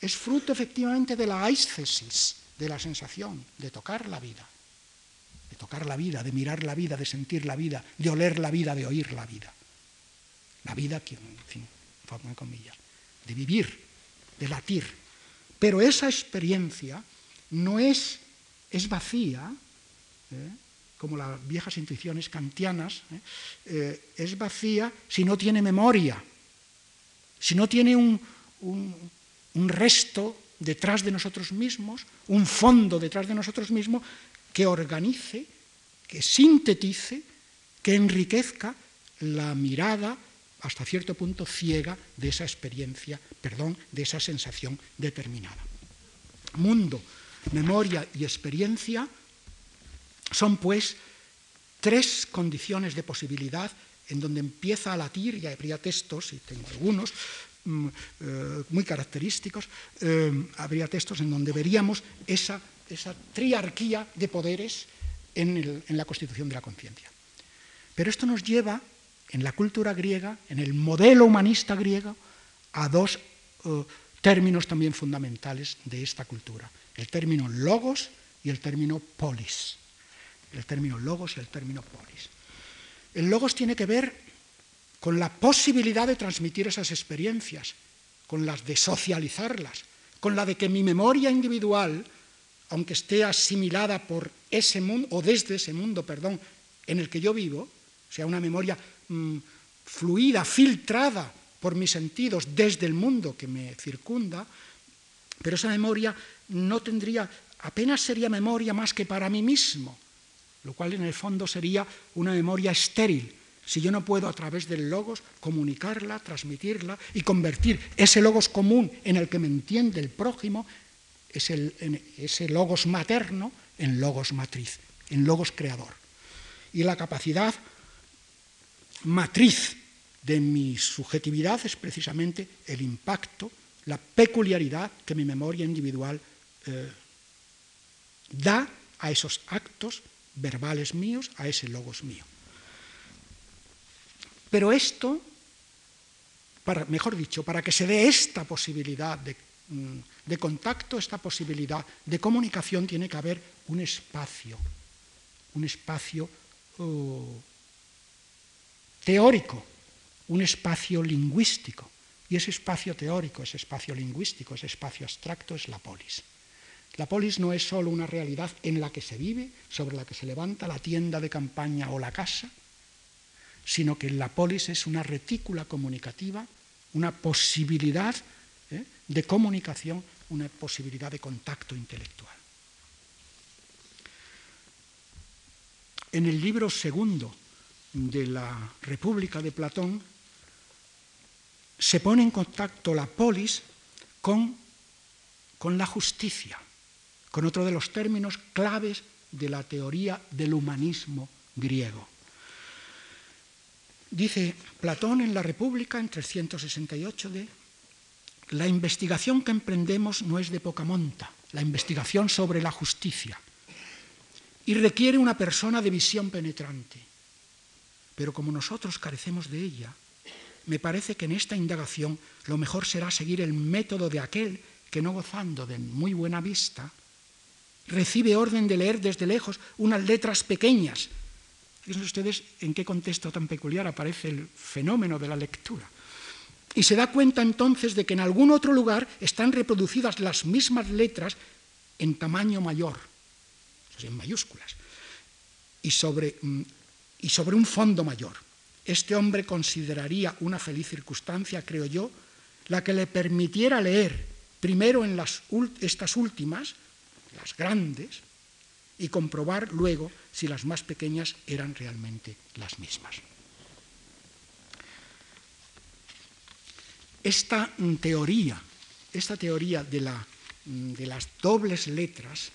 es fruto efectivamente de la aiscesis, de la sensación, de tocar la vida de tocar la vida, de mirar la vida, de sentir la vida, de oler la vida, de oír la vida. La vida, que, en fin, forma comillas, de vivir, de latir. Pero esa experiencia no es, es vacía, ¿eh? como las viejas intuiciones kantianas, ¿eh? Eh, es vacía si no tiene memoria, si no tiene un, un, un resto detrás de nosotros mismos, un fondo detrás de nosotros mismos que organice, que sintetice, que enriquezca la mirada hasta cierto punto ciega de esa experiencia, perdón, de esa sensación determinada. Mundo, memoria y experiencia son pues tres condiciones de posibilidad en donde empieza a latir, y habría textos, y tengo algunos, mm, eh, muy característicos, eh, habría textos en donde veríamos esa esa triarquía de poderes en, en la constitución de la conciencia. Pero esto nos lleva, en la cultura griega, en el modelo humanista griego, a dos uh, términos también fundamentales de esta cultura. El término logos y el término polis. El término logos y el término polis. El logos tiene que ver con la posibilidad de transmitir esas experiencias, con las de socializarlas, con la de que mi memoria individual aunque esté asimilada por ese mundo, o desde ese mundo, perdón, en el que yo vivo, sea una memoria mmm, fluida, filtrada por mis sentidos desde el mundo que me circunda, pero esa memoria no tendría, apenas sería memoria más que para mí mismo, lo cual en el fondo sería una memoria estéril, si yo no puedo a través del logos comunicarla, transmitirla y convertir ese logos común en el que me entiende el prójimo es el, ese logos materno en logos matriz, en logos creador. Y la capacidad matriz de mi subjetividad es precisamente el impacto, la peculiaridad que mi memoria individual eh, da a esos actos verbales míos, a ese logos mío. Pero esto, mejor dicho, para que se dé esta posibilidad de mm, de contacto, esta posibilidad de comunicación, tiene que haber un espacio, un espacio uh, teórico, un espacio lingüístico. Y ese espacio teórico, ese espacio lingüístico, ese espacio abstracto es la polis. La polis no es solo una realidad en la que se vive, sobre la que se levanta la tienda de campaña o la casa, sino que la polis es una retícula comunicativa, una posibilidad ¿eh? de comunicación, una posibilidad de contacto intelectual. En el libro segundo de la República de Platón se pone en contacto la polis con, con la justicia, con otro de los términos claves de la teoría del humanismo griego. Dice Platón en la República en 368 de la investigación que emprendemos no es de poca monta, la investigación sobre la justicia, y requiere una persona de visión penetrante. Pero como nosotros carecemos de ella, me parece que en esta indagación lo mejor será seguir el método de aquel que no gozando de muy buena vista, recibe orden de leer desde lejos unas letras pequeñas Fíjense ustedes en qué contexto tan peculiar aparece el fenómeno de la lectura. Y se da cuenta entonces de que en algún otro lugar están reproducidas las mismas letras en tamaño mayor, en mayúsculas, y sobre, mm, y sobre un fondo mayor. Este hombre consideraría una feliz circunstancia, creo yo, la que le permitiera leer primero en las, estas últimas, las grandes, y comprobar luego si las más pequeñas eran realmente las mismas. Esta teoría, esta teoría de, mm, las dobles letras.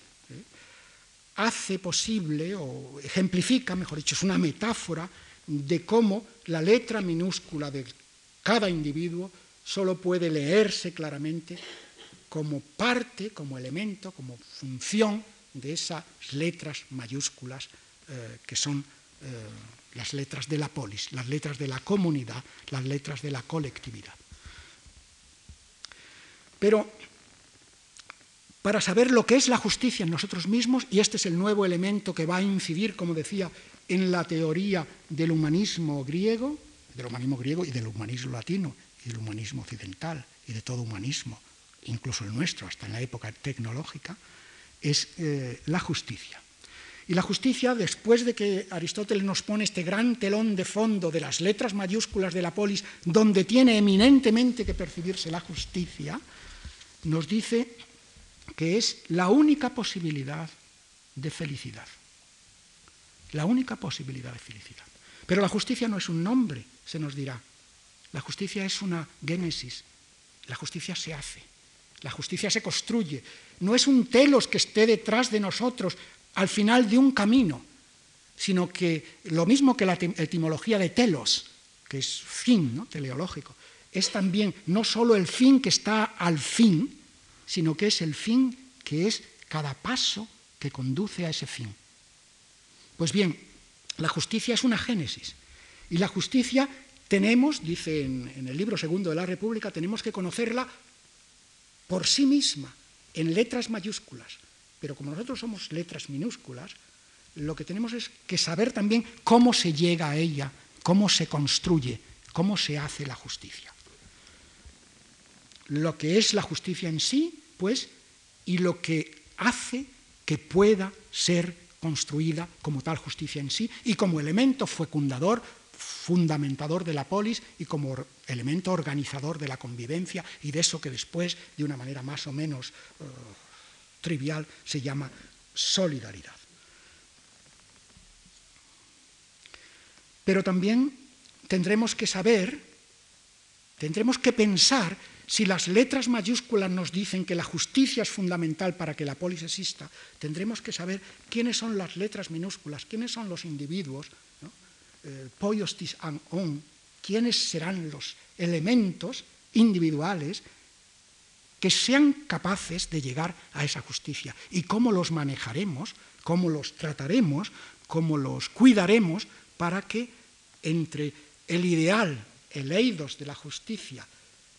Hace posible o ejemplifica, mejor dicho, es una metáfora de cómo la letra minúscula de cada individuo solo puede leerse claramente como parte, como elemento, como función de esas letras mayúsculas eh, que son eh, las letras de la polis, las letras de la comunidad, las letras de la colectividad. Pero para saber lo que es la justicia en nosotros mismos, y este es el nuevo elemento que va a incidir, como decía, en la teoría del humanismo griego, del humanismo griego y del humanismo latino, y del humanismo occidental, y de todo humanismo, incluso el nuestro, hasta en la época tecnológica, es eh, la justicia. Y la justicia, después de que Aristóteles nos pone este gran telón de fondo de las letras mayúsculas de la polis, donde tiene eminentemente que percibirse la justicia, nos dice que es la única posibilidad de felicidad. La única posibilidad de felicidad. Pero la justicia no es un nombre, se nos dirá. La justicia es una génesis. La justicia se hace. La justicia se construye. No es un telos que esté detrás de nosotros al final de un camino, sino que lo mismo que la etimología de telos, que es fin ¿no? teleológico, es también no solo el fin que está al fin, sino que es el fin que es cada paso que conduce a ese fin. Pues bien, la justicia es una génesis. Y la justicia tenemos, dice en, el libro segundo de la República, tenemos que conocerla por sí misma, en letras mayúsculas. Pero como nosotros somos letras minúsculas, lo que tenemos es que saber también cómo se llega a ella, cómo se construye, cómo se hace la justicia. Lo que es la justicia en sí, pues, y lo que hace que pueda ser construida como tal justicia en sí y como elemento fecundador fundamentador de la polis y como elemento organizador de la convivencia y de eso que después, de una manera más o menos eh, trivial, se llama solidaridad. Pero también tendremos que saber, tendremos que pensar si las letras mayúsculas nos dicen que la justicia es fundamental para que la polis exista, tendremos que saber quiénes son las letras minúsculas, quiénes son los individuos eh, poiostis an on, quiénes serán los elementos individuales que sean capaces de llegar a esa justicia y cómo los manejaremos, cómo los trataremos, cómo los cuidaremos para que entre el ideal, el eidos de la justicia,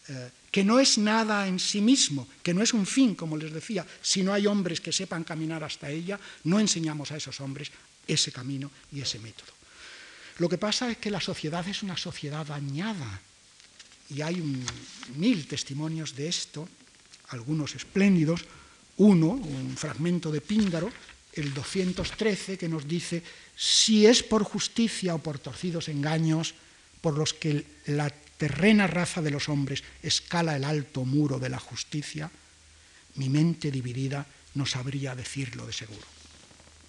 eh, que no es nada en sí mismo, que no es un fin, como les decía, si no hay hombres que sepan caminar hasta ella, no enseñamos a esos hombres ese camino y ese método. Lo que pasa es que la sociedad es una sociedad dañada y hay mil testimonios de esto, algunos espléndidos. Uno, un fragmento de Píndaro, el 213, que nos dice, si es por justicia o por torcidos engaños por los que la terrena raza de los hombres escala el alto muro de la justicia, mi mente dividida no sabría decirlo de seguro.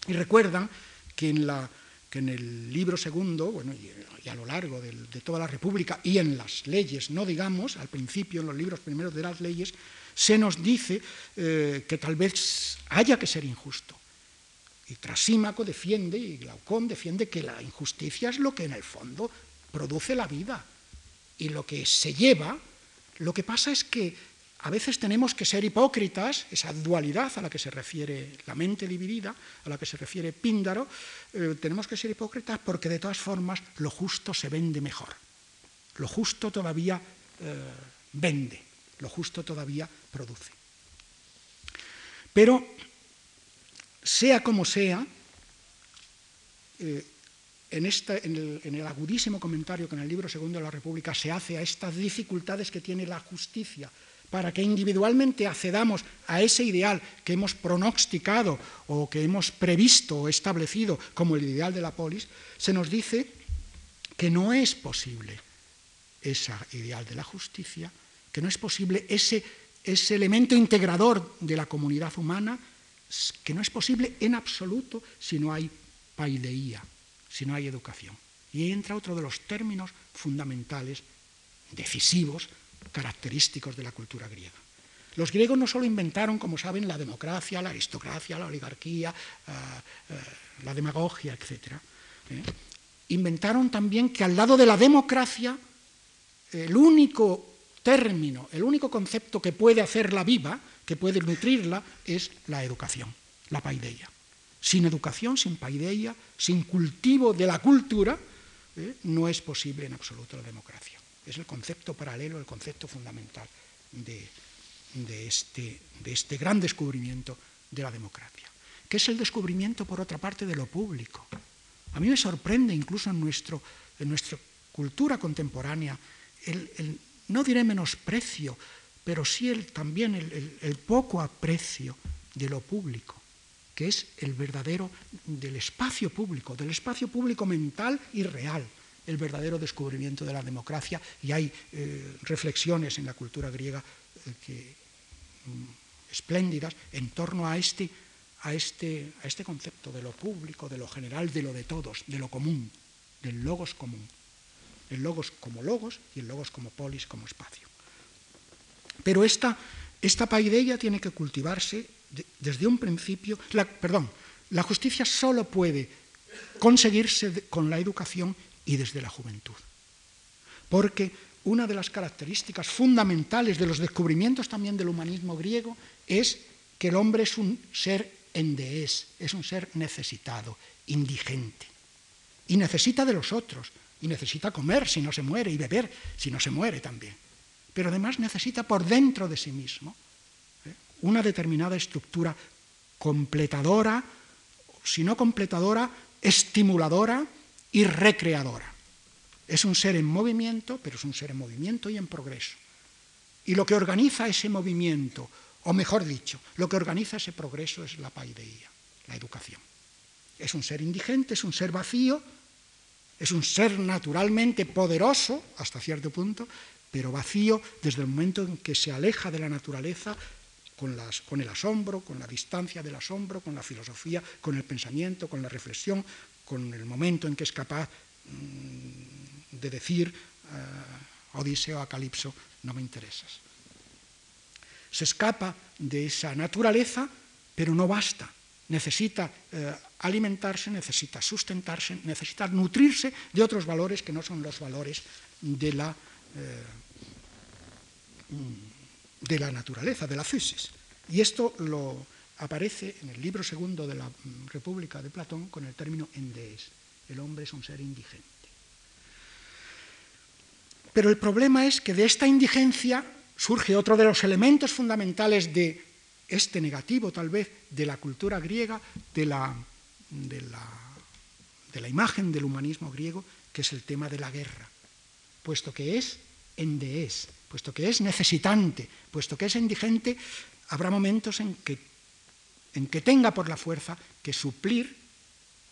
Y recuerdan que en la que en el libro segundo, bueno, y, a lo largo de, toda la República y en las leyes, no digamos, al principio en los libros primeros de las leyes, se nos dice eh, que tal vez haya que ser injusto. Y Trasímaco defiende, y Glaucón defiende que la injusticia es lo que en el fondo produce la vida. Y lo que se lleva, lo que pasa es que a veces tenemos que ser hipócritas, esa dualidad a la que se refiere la mente dividida, a la que se refiere Píndaro, eh, tenemos que ser hipócritas porque de todas formas lo justo se vende mejor. Lo justo todavía eh, vende, lo justo todavía produce. Pero, sea como sea, eh, en, el, agudísimo comentario que en el libro segundo de la República se hace a estas dificultades que tiene la justicia para que individualmente accedamos a ese ideal que hemos pronosticado o que hemos previsto o establecido como el ideal de la polis, se nos dice que no es posible ese ideal de la justicia, que no es posible ese elemento integrador de la comunidad humana, que no es posible en absoluto si no hay paideía, si no hay educación. Y ahí entra otro de los términos fundamentales, decisivos, característicos de la cultura griega. Los griegos no solo inventaron, como saben, la democracia, la aristocracia, la oligarquía, eh, eh, la demagogia, etc. ¿eh? Inventaron también que al lado de la democracia, el único término, el único concepto que puede hacerla viva, que puede nutrirla, es la educación, la paideia. Sin educación, sin paideia, sin cultivo de la cultura, no es posible en absoluto la democracia. Es el concepto paralelo, el concepto fundamental de, este, de este gran descubrimiento de la democracia, que es el descubrimiento, por otra parte, de lo público. A mí me sorprende incluso en, nuestro, nuestra cultura contemporánea el, no diré menosprecio, pero sí también el, poco aprecio de lo público, que es el verdadero del espacio público, del espacio público mental y real, el verdadero descubrimiento de la democracia y hay eh, reflexiones en la cultura griega eh, mm, espléndidas en torno a este, a, este, a este concepto de lo público, de lo general, de lo de todos, de lo común, del logos común. El logos como logos y el logos como polis, como espacio. Pero esta, esta paideia tiene que cultivarse desde un principio. perdón, la justicia solo puede conseguirse con la educación y desde la juventud. Porque una de las características fundamentales de los descubrimientos también del humanismo griego es que el hombre es un ser endeés, es un ser necesitado, indigente. Y necesita de los otros, y necesita comer si no se muere, y beber si no se muere también. Pero además necesita por dentro de sí mismo. Una determinada estructura completadora, si no completadora, estimuladora, y recreadora. Es un ser en movimiento, pero es un ser en movimiento y en progreso. Y lo que organiza ese movimiento, o mejor dicho, lo que organiza ese progreso es la paideía, la educación. Es un ser indigente, es un ser vacío, es un ser naturalmente poderoso hasta cierto punto, pero vacío desde el momento en que se aleja de la naturaleza con, el asombro, con la distancia del asombro, con la filosofía, con el pensamiento, con la reflexión, con el momento en que es capaz mm, de decir uh, Odiseo a Calipso, no me interesas. Se escapa de esa naturaleza, pero no basta. Necesita uh, alimentarse, necesita sustentarse, necesita nutrirse de otros valores que no son los valores de la, uh, de la naturaleza, de la physis. Y esto lo, aparece en el libro segundo de la mm, República de Platón con el término endees. El hombre es un ser indigente. Pero el problema es que de esta indigencia surge otro de los elementos fundamentales de este negativo, tal vez, de la cultura griega, de la, de la, de la imagen del humanismo griego, que es el tema de la guerra, puesto que es endees, puesto que es necesitante, puesto que es indigente, habrá momentos en que en que tenga por la fuerza que suplir,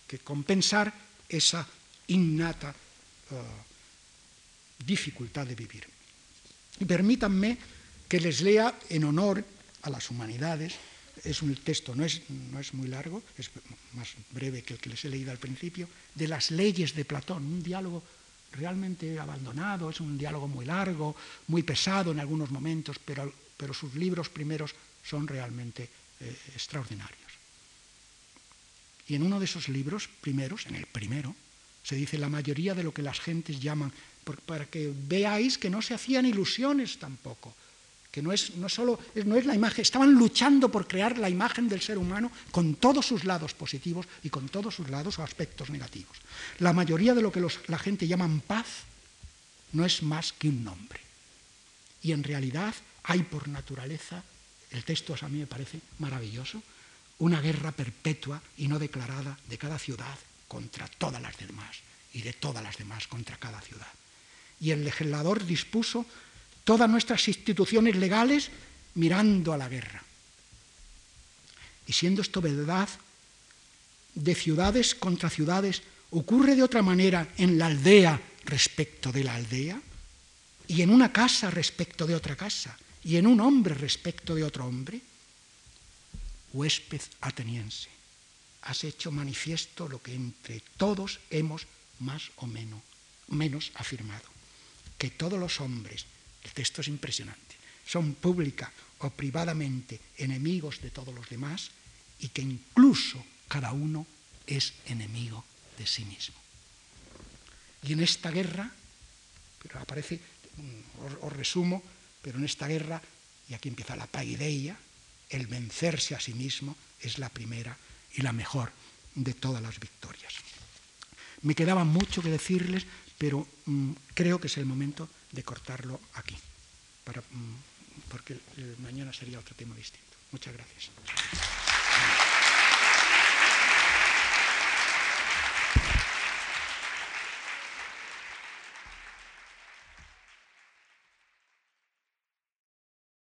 que compensar esa innata uh, dificultad de vivir. Y permítanme que les lea en honor a las humanidades, es un texto, no es, no es muy largo, es más breve que el que les he leído al principio, de las leyes de Platón, un diálogo realmente abandonado, es un diálogo muy largo, muy pesado en algunos momentos, pero pero sus libros primeros son realmente eh, extraordinarios. Y en uno de esos libros primeros, en el primero, se dice la mayoría de lo que las gentes llaman, para que veáis que no se hacían ilusiones tampoco, que no es, no solo, no es la imagen, estaban luchando por crear la imagen del ser humano con todos sus lados positivos y con todos sus lados o aspectos negativos. La mayoría de lo que la gente llaman paz no es más que un nombre. Y en realidad hay por naturaleza, el texto a mí me parece maravilloso, una guerra perpetua y no declarada de cada ciudad contra todas las demás y de todas las demás contra cada ciudad. Y el legislador dispuso todas nuestras instituciones legales mirando a la guerra. Y siendo esto verdad, de ciudades contra ciudades, ocurre de otra manera en la aldea respecto de la aldea, y en una casa respecto de otra casa, y en un hombre respecto de otro hombre huésped ateniense, has hecho manifiesto lo que entre todos hemos más o menos, menos afirmado, que todos los hombres, el texto es impresionante, son pública o privadamente enemigos de todos los demás y que incluso cada uno es enemigo de sí mismo. Y en esta guerra, pero aparece, os, resumo, pero en esta guerra, y aquí empieza la paideia, el vencerse a sí mismo es la primera y la mejor de todas las victorias. Me quedaba mucho que decirles, pero mm, creo que es el momento de cortarlo aquí, para, mm, porque mañana sería otro tema distinto. Muchas gracias.